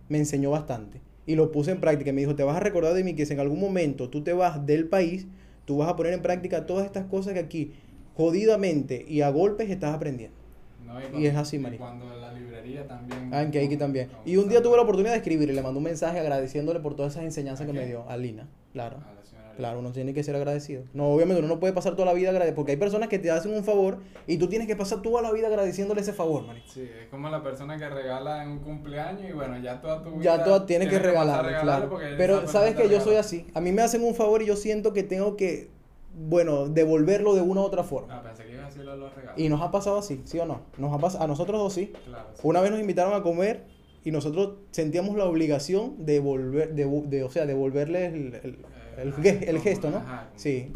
me enseñó bastante. Y lo puse en práctica. Me dijo, te vas a recordar de mí que si en algún momento tú te vas del país, tú vas a poner en práctica todas estas cosas que aquí, jodidamente y a golpes, estás aprendiendo. No, Y es así, y marico. Cuando en la librería también. Ah, en también. Y un día tuve la oportunidad de escribirle, le mandé un mensaje agradeciéndole por todas esas enseñanzas ¿A que me dio, a Lina, claro. A Claro, uno tiene que ser agradecido. No, obviamente uno no puede pasar toda la vida agradecido, porque hay personas que te hacen un favor y tú tienes que pasar toda la vida agradeciéndole ese favor, marico. Sí, es como la persona que regala en un cumpleaños y bueno, ya toda tu vida. Ya todo tienes que regalarle, regalarle claro. Pero sabes que yo soy así. A mí me hacen un favor y yo siento que tengo que, bueno, devolverlo de una u otra forma. Ah, pensé que ibas a decirlo de los regalos. Y nos ha pasado así, ¿sí o no? Nos ha pasado, a nosotros dos sí. Claro, sí. Una vez nos invitaron a comer y nosotros sentíamos la obligación de volver, de, de- o sea, devolverle el, el, el, Eh, ge- el gesto, ¿no? ajá, Sí.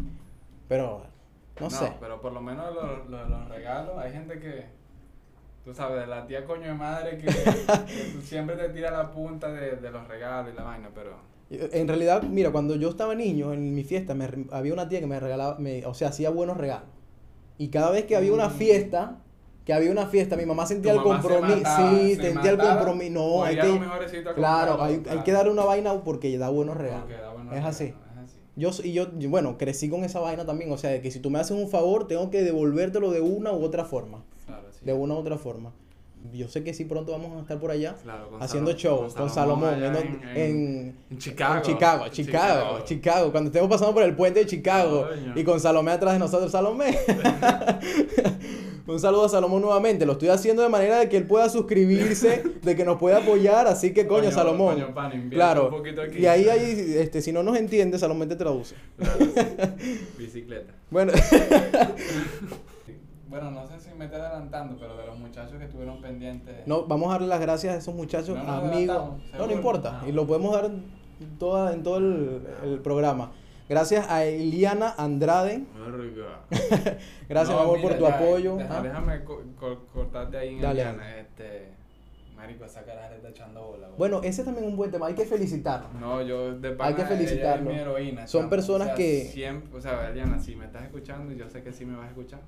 Pero, no, sé. pero por lo menos los, los, los regalos, hay gente que, tú sabes, de la tía coño de madre que, (laughs) siempre te tira la punta de, de los regalos y la vaina, pero. En realidad, mira, cuando yo estaba niño, en mi fiesta, me había una tía que me regalaba, me, o sea, hacía buenos regalos. Y cada vez que había una Mm. fiesta, que había una fiesta, mi mamá sentía el compromiso. Sí, se sentía el compromiso. No, hay que. Claro, hay, hay claro. que darle una vaina porque da buenos regalos. Porque da buenos Es así. regalos, es así. Yo, y yo, bueno, crecí con esa vaina también. O sea, de que si tú me haces un favor, tengo que devolvértelo de una u otra forma. Claro, sí. De una u otra forma. Yo sé que sí, pronto vamos a estar por allá Claro, haciendo Salomón- shows con Salomón, en, en, en Chicago. en Chicago, Chicago, Chicago, Cuando estemos pasando por el puente de Chicago y con Salomé atrás de nosotros, Salomé. (laughs) Un saludo a Salomón nuevamente. Lo estoy haciendo de manera de que él pueda suscribirse, de que nos pueda apoyar. Así que, coño, Coño, Salomón. coño, pan, invierte claro. un poquito aquí. Y ahí, ahí, este, si no nos entiende, Salomón te traduce. Claro, sí. (laughs) Bicicleta. Bueno, (laughs) Bueno, no sé si me estoy adelantando, pero de los muchachos que estuvieron pendientes. no, vamos a darle las gracias a esos muchachos, No amigos. No, no importa. Ah. Y lo podemos dar en, toda, en todo el, el programa. Gracias a Eliana Andrade. (laughs) Gracias, No, amor, por tu ya, apoyo. deja- Ah. Déjame co- co- cortarte ahí en Dale, Eliana, dale. Este. Marico, esa cara está echando bola. Bueno, ese es también un buen tema. Hay que felicitarlo. No, yo de Hay pana, que ella felicitarlo. Es mi heroína. Son chamo. personas O sea, que- Siempre, o sea, Eliana, si me estás escuchando, y yo sé que sí me vas a escuchar.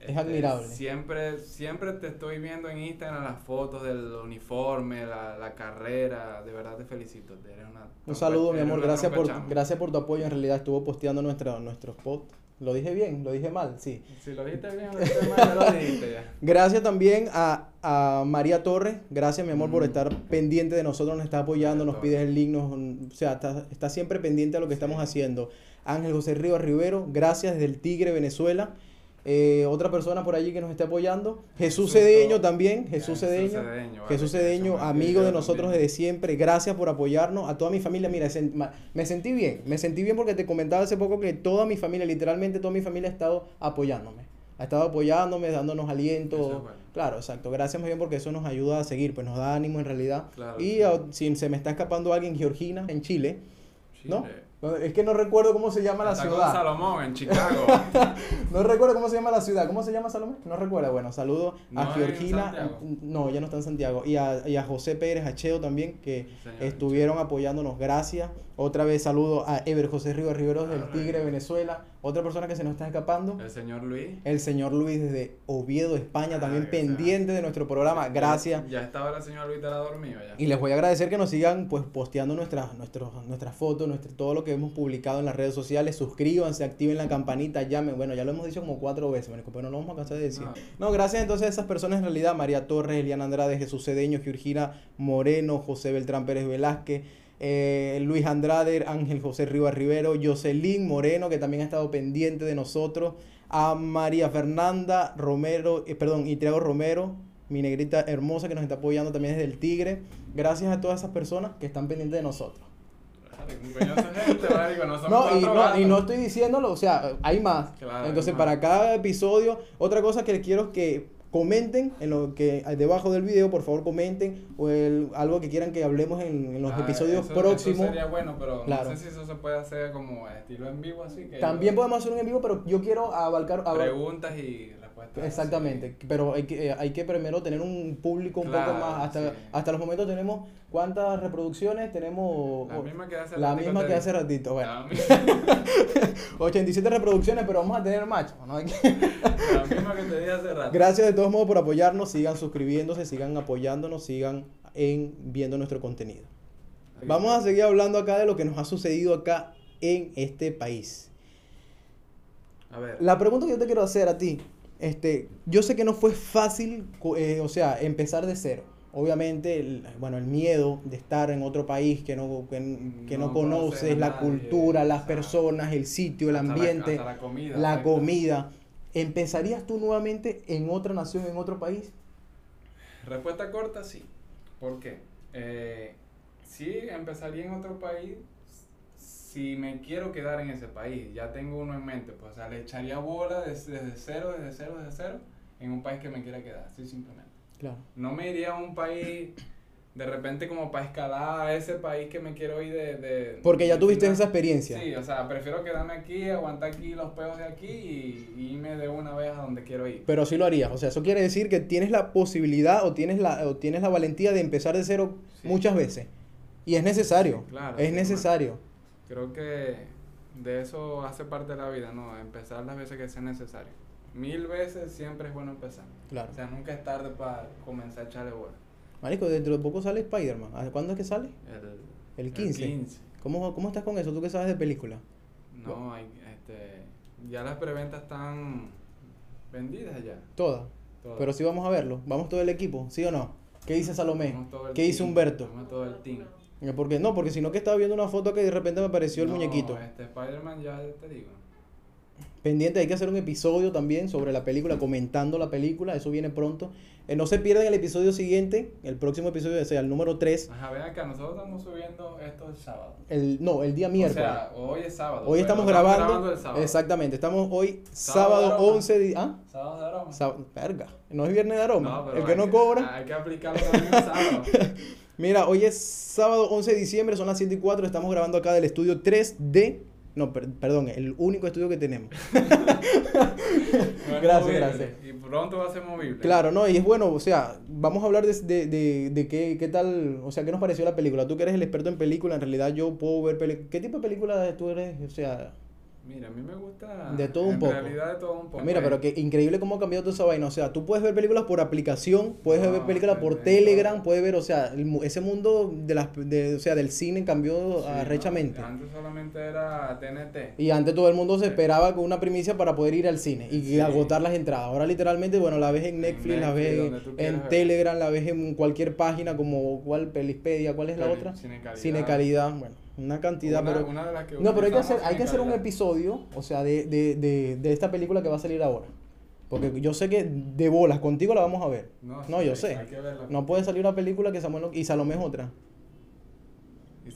Es admirable. Siempre, siempre te estoy viendo en Instagram las fotos del uniforme, la, la carrera. De verdad te felicito. Eres una Un saludo, mi amor. Gracias por, gracias por tu apoyo. En realidad estuvo posteando nuestra, nuestros posts. ¿Lo dije bien? ¿Lo dije mal? Sí. Si lo dijiste bien, lo dijiste mal, ya lo dijiste ya. (laughs) Gracias también a, a María Torres. Gracias, mi amor, por Mm. estar pendiente de nosotros, nos está apoyando, nos Torres. pides el link, nos- o sea, está, está siempre pendiente a lo que estamos haciendo. Ángel José Rivas Rivero, gracias desde el Tigre, Venezuela. Eh, otra persona por allí que nos está apoyando. Jesús Jesús Cedeño también, Jesús Cedeño. Cedeño, vale, Jesús Cedeño, amigo de nosotros también. desde siempre. Gracias por apoyarnos. A toda mi familia, mira, me sentí bien. Me sentí bien porque te comentaba hace poco que toda mi familia, literalmente toda mi familia ha estado apoyándome. Ha estado apoyándome, dándonos aliento. Eso es bueno. Claro, exacto. Gracias más bien porque eso nos ayuda a seguir, pues nos da ánimo en realidad. Claro, y a- si se me está escapando alguien, Georgina, en Chile. ¿No? Es que no recuerdo cómo se llama la Está con ciudad. Salomón en Chicago. (laughs) No recuerdo cómo se llama la ciudad. ¿Cómo se llama Salomé? No recuerdo. Bueno, saludo ¿No a Georgina. No, ya no está en Santiago. Y a, y a José Pérez Acheo también, que estuvieron apoyándonos. Gracias. Otra vez saludo a Ever José Rivas Riveros del Tigre. Venezuela. Otra persona que se nos está escapando. El señor Luis. El señor Luis desde Oviedo, España, Ah, también sea. pendiente de nuestro programa. Gracias. Ya está ahora el señor Luis estará dormido ya. Y les voy a agradecer que nos sigan pues posteando nuestras nuestros, nuestras fotos, nuestro, todo lo que hemos publicado en las redes sociales. Suscríbanse, activen la campanita, llamen. Bueno, ya lo hemos dicho como cuatro veces, pero no lo vamos a cansar de decir. No. No, gracias entonces a esas personas en realidad, María Torres, Eliana Andrade, Jesús Cedeño, Georgina Moreno, José Beltrán Pérez Velázquez, eh, Luis Andrade, Ángel José Rivas Rivero, Jocelyn Moreno, que también ha estado pendiente de nosotros, a María Fernanda Romero, eh, perdón, Itriago Romero, mi negrita hermosa que nos está apoyando también desde el Tigre. Gracias a todas esas personas que están pendientes de nosotros. No, y no, y no estoy diciéndolo, o sea, hay más. Claro, Entonces, hay para cada episodio, otra cosa que quiero es que comenten en lo que debajo del video, por favor comenten o el- algo que quieran que hablemos en, en los Ah, episodios eso- próximos. Eso sería bueno, pero Claro. no sé si eso se puede hacer como estilo en vivo, así que. También yo- podemos hacer un en vivo, pero yo quiero abarcar... abar- Preguntas y Exactamente, pero hay que, eh, hay que primero tener un público un poco más. Hasta, sí. hasta los momentos tenemos cuántas reproducciones tenemos. La misma que hace La ratico misma que hace ratito. Bueno, La, mi- 87 (laughs) reproducciones, pero vamos a tener más. ¿no? Hay que- la misma que te dije hace rato. Gracias de todos modos por apoyarnos, sigan suscribiéndose, sigan apoyándonos, sigan en viendo nuestro contenido. Vamos a seguir hablando acá de lo que nos ha sucedido acá en este país. A ver. La pregunta que yo te quiero hacer a ti, este, yo sé que no fue fácil, eh, o sea, empezar de cero. Obviamente, el, bueno, el miedo de estar en otro país que no, que, que no, No conoces, la nadie, cultura, las personas, el sitio, el la- ambiente, la comida. la exacto. comida. ¿Empezarías tú nuevamente en otra nación, en otro país? Respuesta corta, sí. ¿Por qué? Eh, sí, empezaría en otro país si me quiero quedar en ese país. Ya tengo uno en mente. Pues, o sea, le echaría bola desde, desde cero, desde cero, desde cero, en un país que me quiera quedar. Sí, simplemente. Claro. No me iría a un país de repente como para escalar a ese país que me quiero ir de... de Porque ya de tuviste final. esa experiencia. Sí, o sea, prefiero quedarme aquí, aguantar aquí los peos de aquí y, y irme de una vez a donde quiero ir. Pero sí lo harías. O sea, eso quiere decir que tienes la posibilidad o tienes la, o tienes la valentía de empezar de cero Sí. muchas veces. Y es necesario. Claro, es sí, necesario. Creo que de eso hace parte de la vida, ¿no? Empezar las veces que sea necesario. Mil veces siempre es bueno empezar. Claro. O sea, nunca es tarde para comenzar a echarle bola. Marico, dentro de poco sale Spider-Man. ¿A ¿Cuándo es que sale? El, El 15. 15. ¿Cómo, ¿Cómo estás con eso? ¿Tú qué sabes de película? No, hay, este, ya las preventas están vendidas ya. Todas. todas. Pero sí vamos a verlo. Vamos todo el equipo, ¿sí o no? ¿Qué dice Salomé? El ¿Qué dice Humberto? vamos todo el team. Eh, Porque no, porque si no que estaba viendo una foto que de repente me apareció el No, muñequito. Este Spider-Man ya te digo. Pendiente, hay que hacer un episodio también sobre la película, comentando la película, eso viene pronto. Eh, no se pierdan el episodio siguiente, el próximo episodio, o sea, el número 3, Ajá, vean acá, nosotros estamos subiendo esto el sábado. el, no, el día miércoles. O sea, hoy es sábado. hoy pero estamos grabando, el sábado. exactamente, estamos hoy Sábado sábado, de aroma. 11 de... ¿Ah? Sábado de aroma. Verga, no es viernes de aroma, pero el que no cobra. Hay que aplicarlo también el sábado. (laughs) Mira, hoy es sábado 11 de diciembre, son las 7 y 4, estamos grabando acá del estudio 3D. No, per- perdón, el único estudio que tenemos. (laughs) No (laughs) Gracias, movible, gracias. Y pronto va a ser movible. Claro, no, y es bueno, o sea, vamos a hablar de, de, de, de qué, qué tal, o sea, qué nos pareció la película. Tú que eres el experto en película, en realidad yo puedo ver películas. ¿Qué tipo de película tú eres? O sea, Mira, a mí me gusta. De todo un en poco. realidad de todo un poco. mira, pero eh. que increíble cómo ha cambiado toda esa vaina. O sea, tú puedes ver películas por aplicación, puedes No, ver películas por Telegram, puedes ver, o sea, el ese mundo de las, de, o sea, del cine cambió Sí, arrechamente. no, Antes solamente era TNT. Y antes todo el mundo se esperaba con una primicia para poder ir al cine y Sí. agotar las entradas. Ahora literalmente, bueno, la ves en Netflix, la Netflix, ves en ver. Telegram, la ves en cualquier página como cuál Pelispedia, ¿cuál es la otra? Cine calidad. Cine calidad, bueno, una cantidad, Una- pero una de las que no, pero hay que hacer, hay que hacer un episodio, o sea, de, de, de, de esta película que va a salir ahora. Porque yo sé que de bolas, contigo la vamos a ver. No, No, sí, yo sé. Hay que verla. No puede salir una película que Samuel no- y Salomé es otra.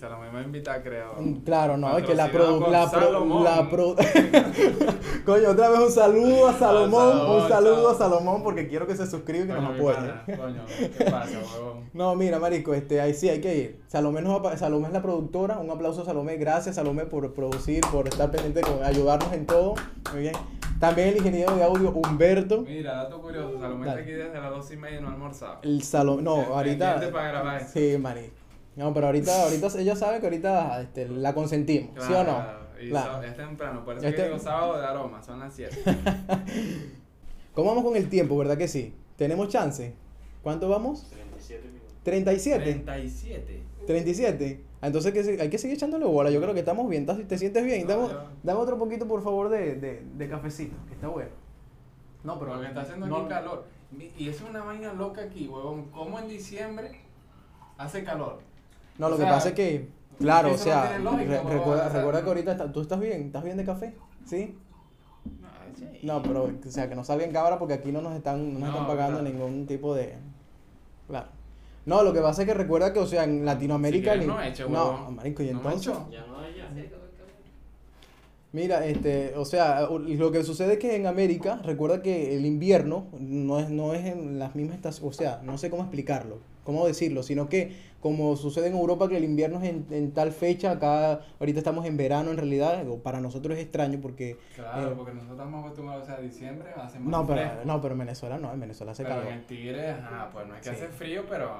Y Salomé me va a invitar, creo. Mm, Claro, no, es que la produ- la pro- la pro- (laughs) Coño, otra vez un saludo a Salomón, Salomón, un saludo a. Salomón porque quiero que se suscriba y que Coño, nos apoye. pana, Coño, ¿qué pasa, huevón? No, mira, marico, este, ahí sí hay que ir. Salomé, nos Salomé es la productora, un aplauso a Salomé, gracias Salomé por producir, por estar pendiente, con ayudarnos en todo. Muy bien. También el ingeniero de audio Humberto. Mira, dato curioso, Salomé Dale. está aquí desde las dos y media y no ha almorzado. El Salomé, no, ahorita. para grabar. Sí, marico. No, pero ahorita, ahorita ella sabe que ahorita este, la consentimos, ¿sí o no? Claro, Y Claro. es temprano, por eso Este- que digo sábado de aroma, son las 7. (laughs) ¿Cómo vamos con el tiempo, verdad que sí? ¿Tenemos chance? ¿Cuánto vamos? 37 minutos. 37. 37. 37. Ah, Entonces que hay que seguir echándole bola. Yo creo que estamos bien. ¿Estás- ¿Te sientes bien? No, Dame, otro poquito, por favor, de, de, de cafecito, que está bueno. No, Pero pero que está haciendo no- aquí calor. Y es una vaina loca aquí, huevón. ¿Cómo en diciembre hace calor? No, lo O que sea, pasa es que, claro, o no sea, lógica, re- recuerda, o sea, recuerda que no- ahorita está- tú estás bien, estás bien de café, ¿sí? No, sí. No, pero, o sea, que no salga en cámara porque aquí no nos están, no nos No, están pagando claro. ningún tipo de... Claro. No, lo que pasa es que recuerda que, o sea, en Latinoamérica... quieres, ni- no eche, No, huevón. marico, y No entonces... Ya no hay ya. Mira, este, o sea, lo que sucede es que en América, recuerda que el invierno no es, no es en las mismas estaciones, o sea, no sé cómo explicarlo, cómo decirlo, sino que como sucede en Europa que el invierno es en, en tal fecha, acá ahorita estamos en verano en realidad, para nosotros es extraño porque... Claro, Eh, porque nosotros estamos acostumbrados, o sea, diciembre hace más No, pero, fresco. no, pero en Venezuela no, en Venezuela hace Pero calor. en Tigre, ajá, pues no es que Sí. hace frío, pero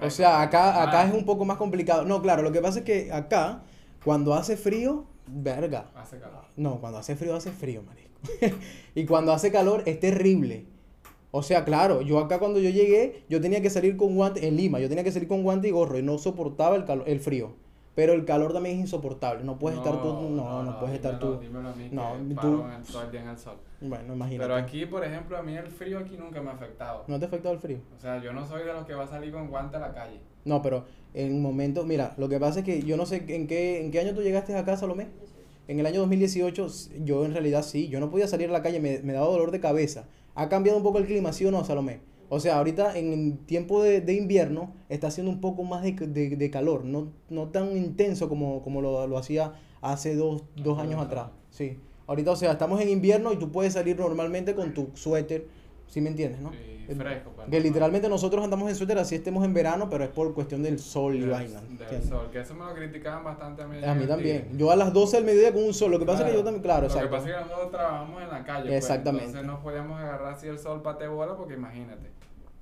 O sea, acá, acá es un poco más complicado. No, claro, lo que pasa es que acá, cuando hace frío, verga. Hace calor. No, cuando hace frío, hace frío, marico. (laughs) y cuando hace calor, es terrible. O sea, claro, yo acá cuando yo llegué, yo tenía que salir con guante, en Lima, yo tenía que salir con guante y gorro y no soportaba el calor, el frío. Pero el calor también es insoportable. No puedes estar tú, no, no, puedes estar tú. Dímelo a mí, No, que tú- en todo el día en el sol. Bueno, imagínate. Pero aquí, por ejemplo, a mí el frío aquí nunca me ha afectado. ¿No te ha afectado el frío? O sea, yo no soy de los que va a salir con guante a la calle. No, pero en momentos, mira, lo que pasa es que yo no sé en qué, en qué año tú llegaste acá, Salomé. En el año 2018, s- yo en realidad sí, yo no podía salir a la calle, me, me daba dolor de cabeza. ¿Ha cambiado un poco el clima, sí o no, Salomé? O sea, ahorita en tiempo de, de invierno está haciendo un poco más de, de- de calor, no, no tan intenso como, como lo, lo hacía hace dos, dos años atrás. Sí. Ahorita, o sea, estamos en invierno y tú puedes salir normalmente con tu suéter, ¿sí me entiendes, no? Y fresco, pues. Que literalmente nosotros andamos en suéter así estemos en verano, pero es por cuestión del sol y vaina. del sol, que eso me lo criticaban bastante a mí. A mí también. Yo a las 12 del mediodía con un sol. Lo que pasa es que yo también, claro, Lo que exacto. pasa es que nosotros trabajamos en la calle. pues, Exactamente. entonces no podíamos agarrar así el sol para te bola porque imagínate.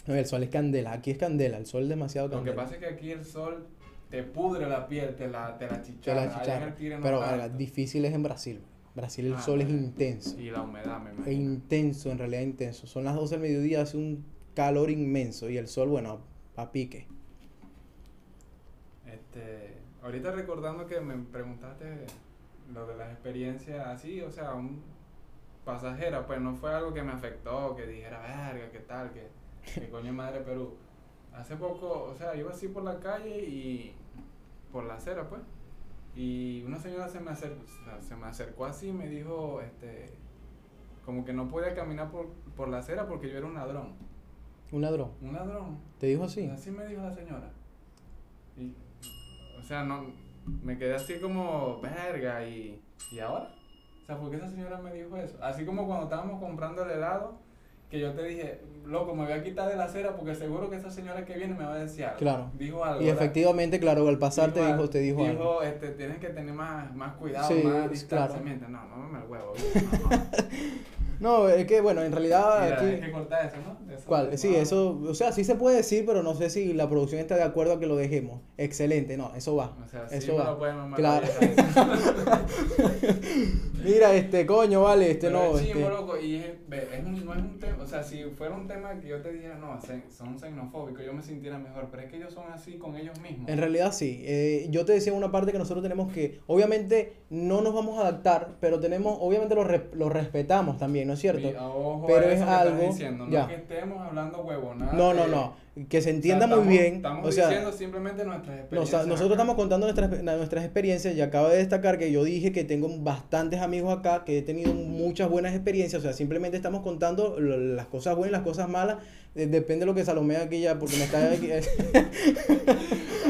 No, el sol es candela. Aquí es candela. El sol es demasiado Lo que candela. pasa es que aquí el sol te pudre la piel, te la, te la Que chicharra. la Allá chicharra. no Pero verga, difícil es en Brasil. Brasil el Ah, sol es intenso. Y la humedad, me Es imagino. intenso, en realidad intenso. Son las 12 del mediodía, hace un calor inmenso. Y el sol, bueno, a pique. Este, ahorita recordando que me preguntaste lo de las experiencias así, o sea, un pasajera, pues no fue algo que me afectó, que dijera, verga, qué tal, que, que coño madre Perú. Hace poco, o sea, iba así por la calle y por la acera, pues, y una señora se me acercó, o sea, se me acercó así y me dijo, este, como que no podía caminar por, por la acera porque yo era un ladrón. Un ladrón. Un ladrón. ¿Te dijo así? Así me dijo la señora. Y, o sea, no, me quedé así como, verga, y, ¿y ahora? O sea, ¿por qué esa señora me dijo eso? Así como cuando estábamos comprando el helado, que yo te dije, loco, me voy a quitar de la acera porque seguro que esa señora que viene me va a decir algo. Claro. Dijo algo. Y efectivamente, claro, al pasar te dijo, te dijo, algo. este, tienes que tener más, más cuidado, Sí, más claro. distanciamiento. No, no me el huevo. No, no. (laughs) No, es que bueno, en realidad Mira, aquí... hay que cortar eso, ¿no? Eso, ¿Cuál? Sí, no. eso, o sea, sí se puede decir, pero no sé si la producción está de acuerdo a que lo dejemos. Excelente, no, eso va. O sea, sí eso me va. lo pueden mamar Claro. (laughs) Mira, este, coño, vale, este Pero no, es este, loco, y es, es un, no es un tema, o sea, si fuera un tema que yo te dijera, no, son xenofóbicos, yo me sintiera mejor, pero es que ellos son así con ellos mismos. en realidad sí. Eh, yo te decía una parte que nosotros tenemos que, obviamente no nos vamos a adaptar, pero tenemos, obviamente lo, re- lo respetamos también, ¿no es cierto? Ojo Pero es algo- diciendo, no ya. es que estemos hablando huevonada. No, no, que- no, que se o sea, entienda muy estamos- bien. Estamos o sea, diciendo simplemente nuestras experiencias. nosotros acá. estamos contando nuestras, nuestras experiencias y acabo de destacar que yo dije que tengo bastantes amigos acá, que he tenido muchas buenas experiencias, o sea, simplemente estamos contando las cosas buenas y las cosas malas, eh, depende de lo que Salomé aquí ya, porque me está... aquí- (laughs)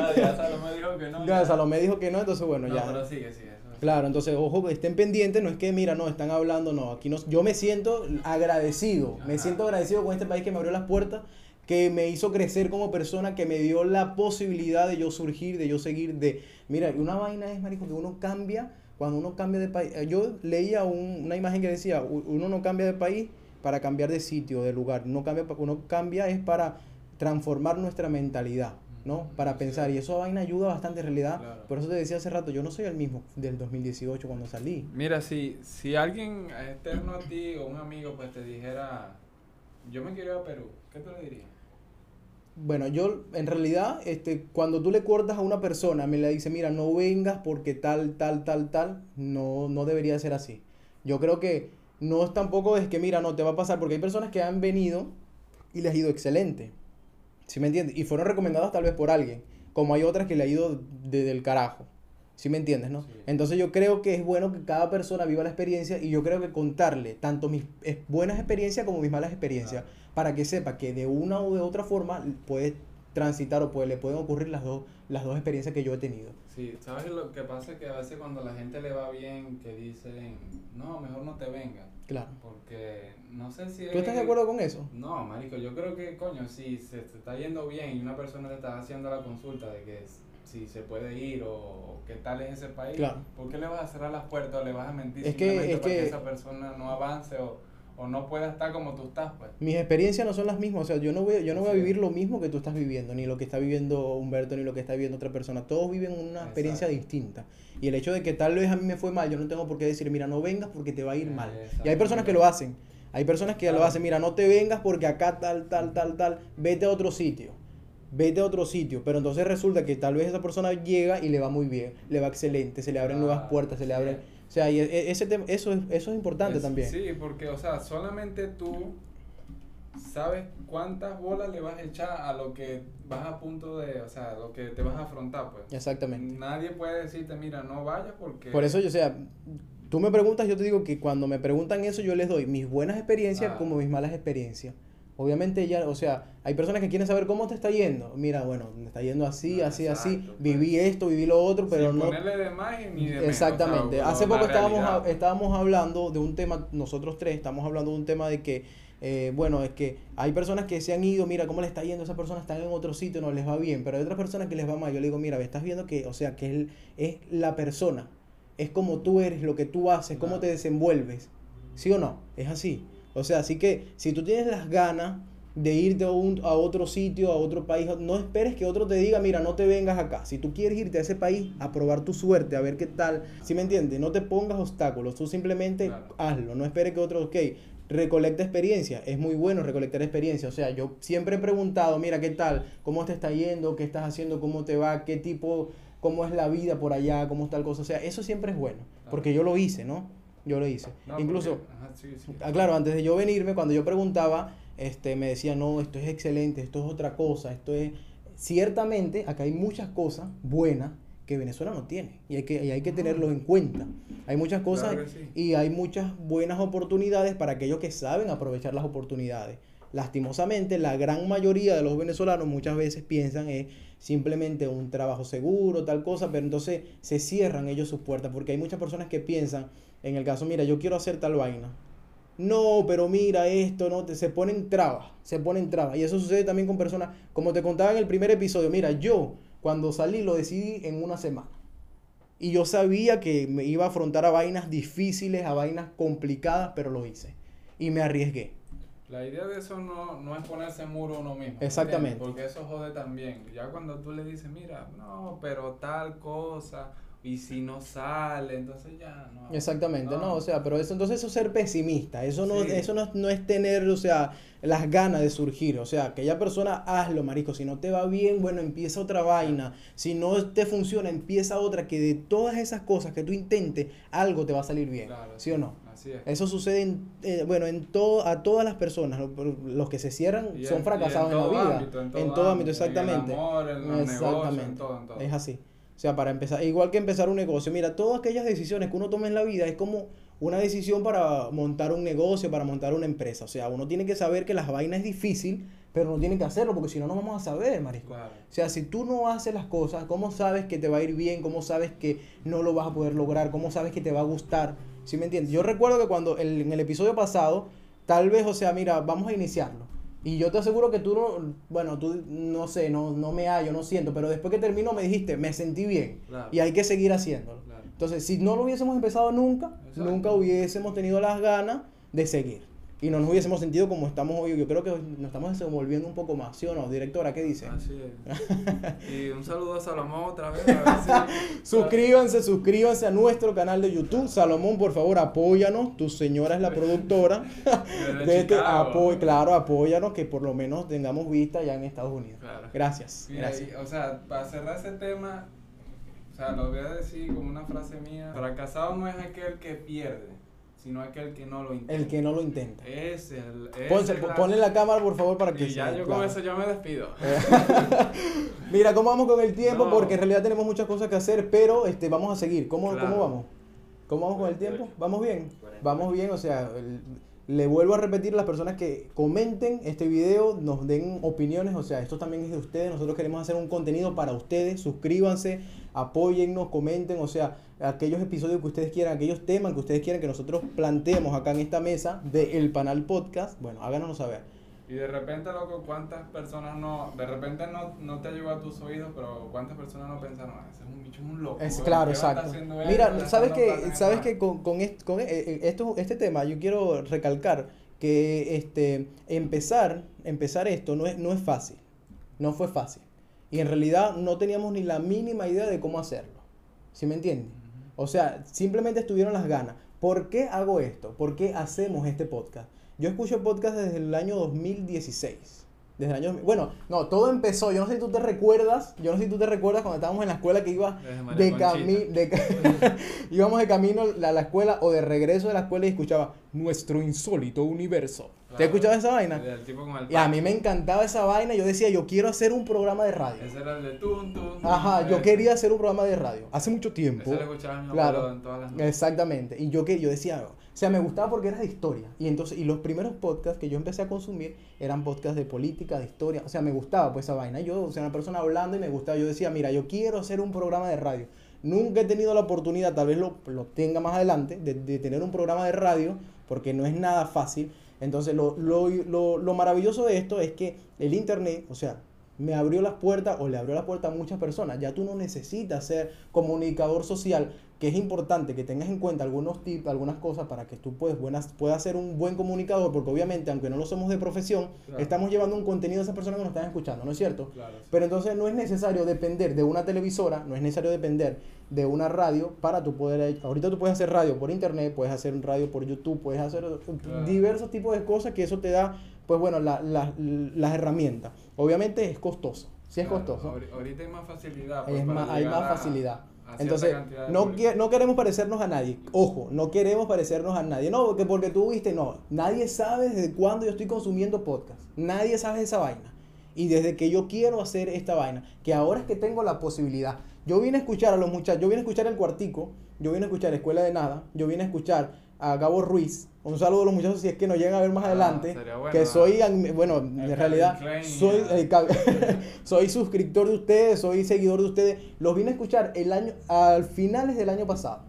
Ah, ya Salomé dijo que no. ya, ya. Salomé dijo que no, entonces bueno, No, ya. pero sigue, sigue. Claro, entonces, ojo, estén pendientes, no es que, mira, no, están hablando, no, aquí no, yo me siento agradecido, me siento agradecido con este país que me abrió las puertas, que me hizo crecer como persona, que me dio la posibilidad de yo surgir, de yo seguir, de, mira, una vaina es, marico, que uno cambia, cuando uno cambia de país, yo leía un- una imagen que decía, "U- uno no cambia de país para cambiar de sitio, de lugar, uno cambia, uno cambia es para transformar nuestra mentalidad, ¿no? Para Sí. pensar, y eso vaina ayuda bastante en realidad, Claro. por eso te decía hace rato, yo no soy el mismo del 2018 cuando salí. Mira, si, si alguien externo a ti o un amigo pues te dijera, yo me quiero ir a Perú, ¿qué tú le dirías? Bueno, yo en realidad, este, cuando tú le cortas a una persona, me le dice, mira, no vengas porque tal, tal, tal, tal, no, no debería ser así. Yo creo que no es tampoco es que, mira, no te va a pasar, porque hay personas que han venido y les ha ido excelente. ¿Sí me entiendes? Y fueron recomendadas tal vez por alguien, como hay otras que le ha ido de- del carajo. ¿Sí me entiendes, no? Sí. Entonces yo creo que es bueno que cada persona viva la experiencia y yo creo que contarle tanto mis buenas experiencias como mis malas experiencias Claro. para que sepa que de una u de otra forma puede transitar o puede, le pueden ocurrir las dos, las dos experiencias que yo he tenido. Sí, ¿sabes lo que pasa? Que a veces cuando la gente le va bien, que dicen, no, mejor no te vengas. Claro. Porque no sé si... ¿Tú estás de acuerdo con eso? No, marico, yo creo que, coño, si se te está yendo bien y una persona te está haciendo la consulta de que si se puede ir o, o qué tal es ese país, Claro. ¿por qué le vas a cerrar las puertas o le vas a mentir Es que- simplemente es para que que- esa persona no avance o, o no pueda estar como tú estás, pues? Mis experiencias no son las mismas, o sea, yo no voy, yo no voy a vivir lo mismo que tú estás viviendo, ni lo que está viviendo Humberto, ni lo que está viviendo otra persona. Todos viven una experiencia distinta. Y el hecho de que tal vez a mí me fue mal, yo no tengo por qué decir, mira, no vengas porque te va a ir mal. Y hay personas que lo hacen. Hay personas que lo hacen, mira, no te vengas porque acá tal, tal, tal, tal, vete a otro sitio. Vete a otro sitio, pero entonces resulta que tal vez esa persona llega y le va muy bien, le va excelente, se le abren nuevas puertas, se le abren, o sea, y e- ese tema, eso es, eso es importante Es- también. Sí, porque, o sea, solamente tú sabes cuántas bolas le vas a echar a lo que vas a punto de, o sea, lo que te vas a afrontar, pues. Exactamente. Nadie puede decirte, mira, no vayas porque... Por eso, yo, o sea, tú me preguntas, yo te digo que cuando me preguntan eso, yo les doy mis buenas experiencias Ah. como mis malas experiencias. Obviamente ya, o sea, hay personas que quieren saber cómo te está yendo. Mira, bueno, me está yendo así, así, así. pues. Viví esto, viví lo otro, pero sin no... ponerle de más y ni de menos, Exactamente. o sea, Hace poco estábamos, realidad. estábamos hablando de un tema, nosotros tres estamos hablando de un tema de que, eh, bueno, es que hay personas que se han ido, mira cómo le está yendo, esa persona está en otro sitio, no les va bien, pero hay otras personas que les va mal. Yo le digo, mira, estás viendo que, o sea, que él es la persona, es como tú eres, lo que tú haces, cómo te desenvuelves. ¿Sí o no? Es así. O sea, así que si tú tienes las ganas de irte a, un- a otro sitio, a otro país, no esperes que otro te diga, mira, no te vengas acá. Si tú quieres irte a ese país a probar tu suerte, a ver qué tal, ¿sí me entiendes? No te pongas obstáculos, tú simplemente Claro. hazlo, no esperes que otro, ok, recolecta experiencia, es muy bueno recolectar experiencia, o sea, yo siempre he preguntado, mira, ¿qué tal? ¿Cómo te está yendo? ¿Qué estás haciendo? ¿Cómo te va? ¿Qué tipo, cómo es la vida por allá? ¿Cómo está el cosa? O sea, eso siempre es bueno, porque yo lo hice, ¿no? Yo lo hice. No, Incluso... ajá, sí, sí. Ah, claro, antes de yo venirme, cuando yo preguntaba, este, me decían, no, esto es excelente, esto es otra cosa, esto es... Ciertamente, acá hay muchas cosas buenas que Venezuela no tiene y hay que, y hay que tenerlo en cuenta. Hay muchas cosas Claro que sí. y hay muchas buenas oportunidades para aquellos que saben aprovechar las oportunidades. Lastimosamente, la gran mayoría de los venezolanos muchas veces piensan es simplemente un trabajo seguro, tal cosa, pero entonces se cierran ellos sus puertas porque hay muchas personas que piensan, en el caso, mira, yo quiero hacer tal vaina. No, pero mira esto, no, te, se ponen trabas, se ponen trabas. Y eso sucede también con personas, como te contaba en el primer episodio, mira, yo cuando salí lo decidí en una semana. Y yo sabía que me iba a afrontar a vainas difíciles, a vainas complicadas, pero lo hice. Y me arriesgué. La idea de eso no, no es ponerse muro uno mismo. Exactamente. ¿entiendes? Porque eso jode también. Ya cuando tú le dices, mira, no, pero tal cosa, y si no sale, entonces ya no. Exactamente, no, o sea, pero eso entonces eso es ser pesimista, eso no, Sí. eso no, no es tener, o sea, las ganas de surgir, o sea, aquella persona hazlo, marico, si no te va bien, bueno, empieza otra vaina, si no te funciona, empieza otra, que de todas esas cosas que tú intentes, algo te va a salir bien, Claro, ¿sí o no? Así es. Eso sucede, en, eh, bueno, en todo, a todas las personas, lo- los que se cierran Y son en- fracasados en, la vida, ámbito, en todo, ámbito, exactamente. En el amor, en los negocios, en todo, en todo. Es así. O sea, para empezar, igual que empezar un negocio, mira, todas aquellas decisiones que uno toma en la vida es como una decisión para montar un negocio, para montar una empresa. O sea, uno tiene que saber que las vainas es difícil, pero no tiene que hacerlo porque si no, no vamos a saber, marisco. Claro. O sea, si tú no haces las cosas, ¿cómo sabes que te va a ir bien? ¿Cómo sabes que no lo vas a poder lograr? ¿Cómo sabes que te va a gustar? ¿Sí me entiendes? Yo recuerdo que cuando el- en el episodio pasado, tal vez, o sea, mira, vamos a iniciarlo. Y yo te aseguro que tú no, bueno, tú no sé, no, no me hallo, no siento, pero después que terminó me dijiste, me sentí bien. Claro. Y hay que seguir haciéndolo. Claro. Entonces, si no lo hubiésemos empezado nunca, Exacto. nunca hubiésemos tenido las ganas de seguir. Y no nos hubiésemos sentido como estamos hoy. Yo creo que nos estamos desenvolviendo un poco más, ¿sí o no? Directora, ¿qué dice? Así es. (laughs) y un saludo a Salomón otra vez. A ver si, (laughs) Suscríbanse, suscríbanse a nuestro canal de YouTube. Salomón, por favor, apóyanos. Tu señora es la productora (laughs) de este apoyo. Claro, apóyanos que por lo menos tengamos vista ya en Estados Unidos. Claro. Gracias. Mira, gracias. y, o sea, para cerrar ese tema, o sea, lo voy a decir como una frase mía. Fracasado no es aquel que pierde, sino aquel que no lo intenta. El que no lo intenta. Es el. Ponse- es la- ponle la cámara, por favor, para que Y ya yo claro. con eso yo me despido. (laughs) Mira, ¿cómo vamos con el tiempo? No. Porque en realidad tenemos muchas cosas que hacer, pero este, vamos a seguir. ¿Cómo, Claro. ¿Cómo vamos? ¿Cómo vamos con el tiempo? 48. ¿Vamos bien? 40. Vamos bien, o sea, el- le vuelvo a repetir a las personas que comenten este video, nos den opiniones, o sea, esto también es de ustedes, nosotros queremos hacer un contenido para ustedes, suscríbanse, apóyennos, comenten, o sea, aquellos episodios que ustedes quieran, aquellos temas que ustedes quieran que nosotros planteemos acá en esta mesa del Panal Podcast, bueno, háganoslo saber. Y de repente, loco, ¿cuántas personas no. De repente no, no te llegó a tus oídos, pero ¿cuántas personas no pensaron, ah, ese es un bicho, es un loco? Es claro, ¿qué va a estar exacto. él Mira, sabes que, sabes que con, con, est- con, eh, eh, esto, este tema yo quiero recalcar que este empezar, empezar esto no es, no es fácil. No fue fácil. Y en realidad no teníamos ni la mínima idea de cómo hacerlo. ¿Sí me entiendes? O sea, simplemente estuvieron las ganas. ¿Por qué hago esto? ¿Por qué hacemos este podcast? Yo escucho podcast desde el año 2016. Desde el año, bueno, no, todo empezó, yo no sé si tú te recuerdas, yo no sé si tú te recuerdas cuando estábamos en la escuela que iba de camino, (laughs) íbamos de camino a la escuela o de regreso de la escuela y escuchaba nuestro insólito universo. ¿Te has escuchado esa vaina? El tipo con el Y a mí me encantaba esa vaina, yo decía, yo quiero hacer un programa de radio. Ese era el de tun, tun. Ajá, yo quería hacer un programa de radio, hace mucho tiempo. Ese lo escuchaba mi Claro. en todas las noches. Exactamente. Y yo que yo decía, o sea, me gustaba porque era de historia. Y entonces, y los primeros podcasts que yo empecé a consumir eran podcasts de política, de historia. O sea, me gustaba pues esa vaina. Yo, o sea, una persona hablando y me gustaba. Yo decía, mira, yo quiero hacer un programa de radio. Nunca he tenido la oportunidad, tal vez lo, lo tenga más adelante, de, de tener un programa de radio, porque no es nada fácil. Entonces, lo, lo, lo, lo maravilloso de esto es que el internet, o sea, me abrió las puertas o le abrió las puertas a muchas personas. Ya tú no necesitas ser comunicador social, que es importante que tengas en cuenta algunos tips, algunas cosas para que tú puedas, buenas, puedas ser un buen comunicador, porque obviamente, aunque no lo somos de profesión, Claro. estamos llevando un contenido a esas personas que nos están escuchando, ¿no es cierto? Claro, sí. Pero entonces no es necesario depender de una televisora, no es necesario depender de una radio para tu poder... Ahorita tú puedes hacer radio por internet, puedes hacer radio por YouTube, puedes hacer Claro. diversos tipos de cosas que eso te da, pues bueno, la- la- las herramientas. Obviamente es costoso, sí es costoso. ahori- Ahorita hay más facilidad. pues, Es para más- hay más a- facilidad. Entonces, no, quie- no queremos parecernos a nadie. Ojo, no queremos parecernos a nadie. No, porque, porque tú viste, no. Nadie sabe desde cuándo yo estoy consumiendo podcast. Nadie sabe esa vaina. Y desde que yo quiero hacer esta vaina, que ahora es que tengo la posibilidad. Yo vine a escuchar a los muchachos, yo vine a escuchar el cuartico, yo vine a escuchar Escuela de Nada, yo vine a escuchar a Gabo Ruiz. Un saludo a los muchachos si es que nos llegan a ver más Ah, adelante. bueno, que soy, bueno, en realidad, Klein, soy, (laughs) soy suscriptor de ustedes, soy seguidor de ustedes. Los vine a escuchar el año, al finales del año pasado.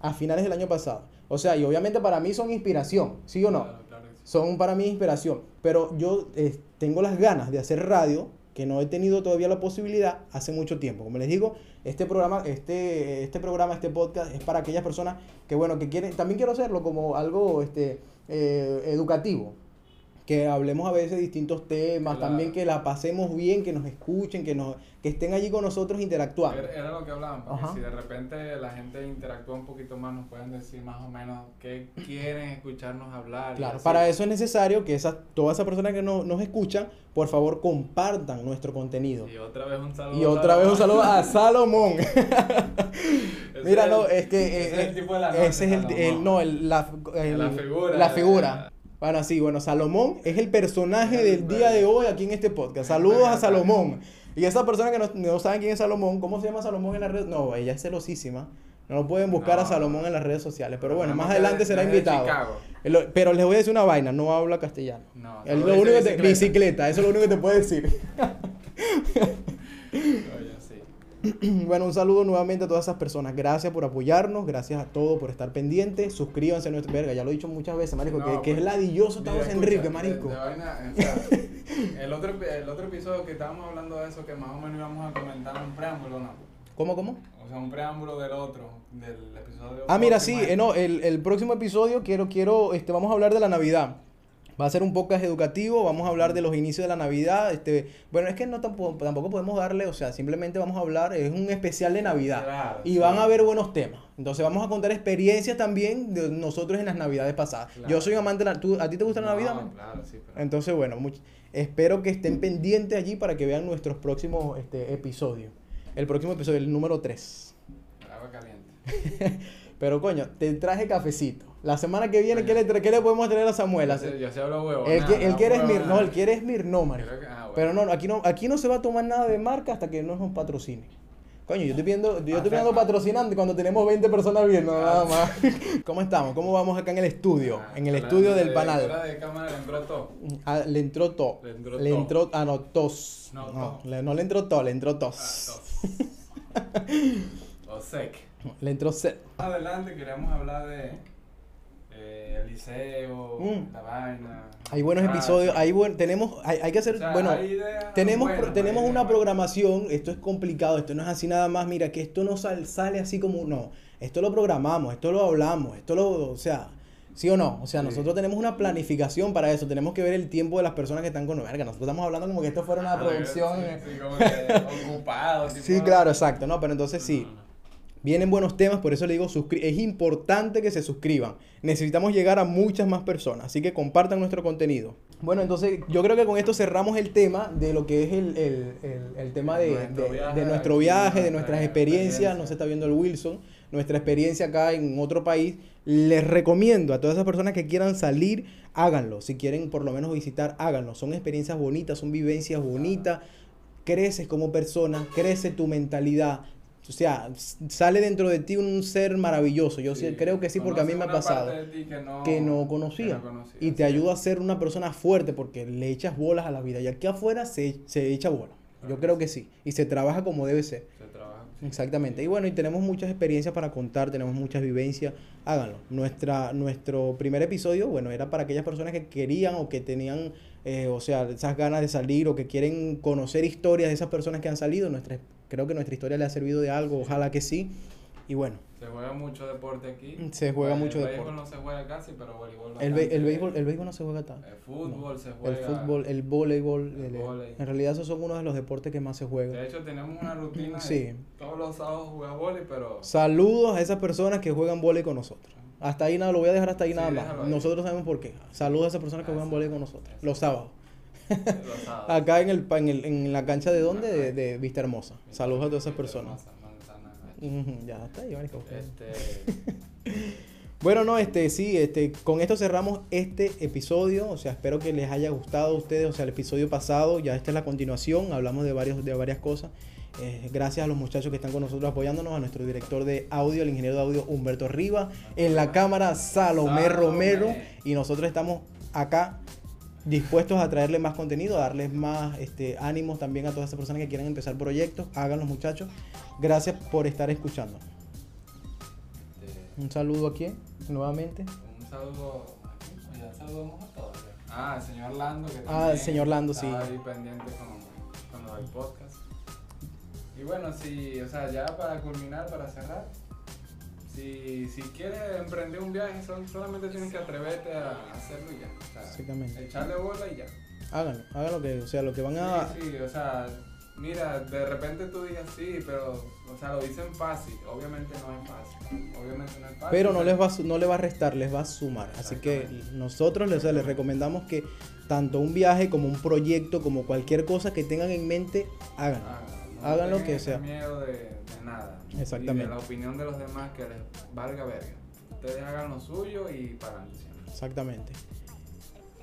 A finales del año pasado. O sea, y obviamente para mí son inspiración, ¿sí o no? Claro, claro que sí. Son para mí inspiración. Pero yo eh, tengo las ganas de hacer radio, que no he tenido todavía la posibilidad hace mucho tiempo. Como les digo, este programa, este, este programa, este podcast es para aquellas personas que, bueno, que quieren, también quiero hacerlo como algo este, eh, educativo. Que hablemos a veces de distintos temas, Claro. también que la pasemos bien, que nos escuchen, que, nos, que estén allí con nosotros interactuando. Era, lo que hablaban, porque Ajá. si de repente la gente interactúa un poquito más, nos pueden decir más o menos qué quieren escucharnos hablar. Claro, para eso es necesario que esas, todas esas personas que no- nos escuchan, por favor, compartan nuestro contenido. Y otra vez un saludo. Y otra vez un saludo a Salomón. (laughs) (laughs) Mira, es no, el- es que ese eh, es el tipo de la noche, ese es el, Salomón. el- no, el- la, el- La figura. la figura. Bueno, sí, bueno, Salomón es el personaje El- del día de hoy aquí en este podcast. Saludos a Salomón. Y esa persona que no, no saben quién es Salomón, ¿cómo se llama Salomón en las redes? No, ella es celosísima. No lo pueden buscar a. Salomón en las redes sociales. Pero bueno, más adelante de- será invitado. Lo- Pero les voy a decir una vaina, no habla castellano. No, Es lo único que te- bicicleta. bicicleta, eso es lo único que te puedo decir. (laughs) (clears throat) Bueno, un saludo nuevamente a todas esas personas. Gracias por apoyarnos, gracias a todos por estar pendientes. Suscríbanse a nuestra verga, ya lo he dicho muchas veces, marico, No, que, que pues, es ladilloso estamos escucha, Enrique, marico. de vaina, o sea, (laughs) el, otro, el otro episodio que estábamos hablando de eso, que más o menos íbamos a comentar un preámbulo, ¿no? ¿Cómo, cómo? O sea, un preámbulo del otro, del episodio. Ah, mira, sí, eh, no, el, el próximo episodio quiero, quiero, este, vamos a hablar de la Navidad. Va a ser un podcast educativo, vamos a hablar de los inicios de la Navidad. Este, bueno, es que no tampoco, tampoco podemos darle, o sea, simplemente vamos a hablar, es un especial de Navidad. Claro, y sí. van a haber buenos temas. Entonces vamos a contar experiencias también de nosotros en las Navidades pasadas. Claro. Yo soy amante de la... ¿tú- ¿A ti te gusta la Navidad? man? Claro, sí, pero. Entonces, bueno, much- espero que estén pendientes allí para que vean nuestros próximos este, episodios. El próximo episodio, el número 3. Agua caliente. (laughs) Pero coño, te traje cafecito. La semana que viene, ¿qué le, qué le podemos traer a Samuel? Yo sé hablo huevo. Él, quiere Smir, no, él quiere. Creo que- ah, bueno. Pero no, aquí no, aquí no se va a tomar nada de marca hasta que no nos patrocine. Coño, yo estoy viendo, yo estoy viendo patrocinante cuando tenemos 20 personas viendo, nada más. (laughs) ¿Cómo estamos? ¿Cómo vamos acá en el estudio? Ah, En el estudio del de- panal. de cámara le entró todo. Ah, le entró to. Le entró Le entró, ah, no, tos. No, No, le- no le entró to, le entró Ah, tos. todo. (laughs) Le entró se. Adelante queríamos hablar de eh, el liceo, Mm. la vaina. Hay buenos Ah, episodios, hay buen, tenemos, hay, hay que hacer, O sea, bueno, tenemos, buenas, pro- tenemos una programación, esto es complicado, esto no es así nada más, mira, que esto no sal- sale así como, no, esto lo programamos, esto lo hablamos, esto lo, o sea, ¿sí o no? O sea, Sí. nosotros tenemos una planificación para eso, tenemos que ver el tiempo de las personas que están con verga, nosotros estamos hablando como que esto fuera una Ah, producción. Sí, eh. sí, como que (laughs) ocupado. tipo, Sí, claro, exacto, no, pero entonces sí. No, no, no. Vienen buenos temas, por eso le digo, es importante que se suscriban. Necesitamos llegar a muchas más personas, así que compartan nuestro contenido. Bueno, entonces yo creo que con esto cerramos el tema de lo que es el, el- el- el tema de, Nuestro de- viaje de nuestro viaje, de nuestra nuestras experiencias. experiencia. No se está viendo el Wilson, nuestra experiencia acá en otro país. Les recomiendo a todas esas personas que quieran salir, háganlo. Si quieren por lo menos visitar, háganlo. Son experiencias bonitas, son vivencias bonitas creces como persona, crece tu mentalidad. O sea, sale dentro de ti un ser maravilloso. Yo sí, creo que sí, porque a mí me ha pasado. que no, Que no conocía. que no conocía, Y te sí. ayuda a ser una persona fuerte porque le echas bolas a la vida. Y aquí afuera se, se echa bola. Yo creo que sí. Y se trabaja como debe ser. Se trabaja. sí. Exactamente. Y bueno, y tenemos muchas experiencias para contar, tenemos muchas vivencias. Háganlo. Nuestra, nuestro primer episodio, bueno, era para aquellas personas que querían o que tenían, eh, o sea, esas ganas de salir o que quieren conocer historias de esas personas que han salido. Nuestra, creo que nuestra historia le ha servido de algo, ojalá que sí. Y bueno, Se juega mucho deporte aquí. Se juega mucho el deporte. béisbol no se juega casi, pero voleibol el, el, béisbol, el béisbol no se juega tanto. El fútbol se El juega. fútbol, el voleibol, el el- en realidad esos son uno de los deportes que más se juegan. De hecho, tenemos una rutina. de Sí. Todos los sábados jugar vóley, pero. Saludos a esas personas que juegan vóley con nosotros. Hasta ahí nada, lo voy a dejar hasta ahí Sí, nada más. ahí. Nosotros sabemos por qué. Saludos a esas personas que juegan vóley con nosotros. Los sábados. (laughs) Acá en, el, pa- en, el- en la cancha de dónde? De, de Vista Hermosa. Saludos a todas esas personas. Ya está ahí, marico. Este. (laughs) Bueno, no, este, sí, este, con esto cerramos este episodio. O sea, espero que les haya gustado a ustedes. O sea, el episodio pasado, ya esta es la continuación. Hablamos de, varios, de varias cosas. Eh, gracias a los muchachos que están con nosotros apoyándonos, a nuestro director de audio, el ingeniero de audio Humberto Riva, en la cámara Salomé. Romero. Y nosotros estamos acá dispuestos a traerles más contenido, a darles más este, ánimos también a todas esas personas que quieran empezar proyectos. Háganlo, muchachos. Gracias por estar escuchando. este, Un saludo aquí, nuevamente. Un saludo. aquí, Ya saludamos a todos. Ah, el señor Lando. Que Ah, el también señor Lando, está sí. ahí pendiente con, con del podcast. Y bueno, si, o sea, ya para culminar, para cerrar, si, si quieres emprender un viaje, sol- solamente tienes que atreverte a hacerlo y ya. O sea, Exactamente. Echarle bola y ya. Háganlo, háganlo que, o sea, lo que van a... Sí, sí, o sea, mira, de repente tú digas sí, pero, o sea, lo dicen fácil. Obviamente no es fácil. Obviamente no es fácil. Pero no les va no le va a restar, les va a sumar. Así que nosotros les, o sea, les recomendamos que tanto un viaje como un proyecto, como cualquier cosa que tengan en mente, háganlo. Háganlo, no Hagan lo que sea. miedo de, de nada. Exactamente. Y de la opinión de los demás que les valga verga. Ustedes hagan lo suyo y para adelante siempre. Exactamente.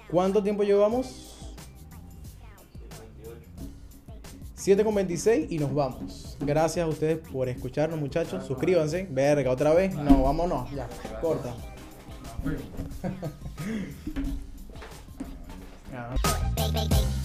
¿Cuánto tiempo llevamos? 7 con 26 y nos vamos. Gracias a ustedes por escucharnos, muchachos. Suscríbanse. Verga, otra vez. No, vámonos. Ya, corta. Nos fuimos. (laughs)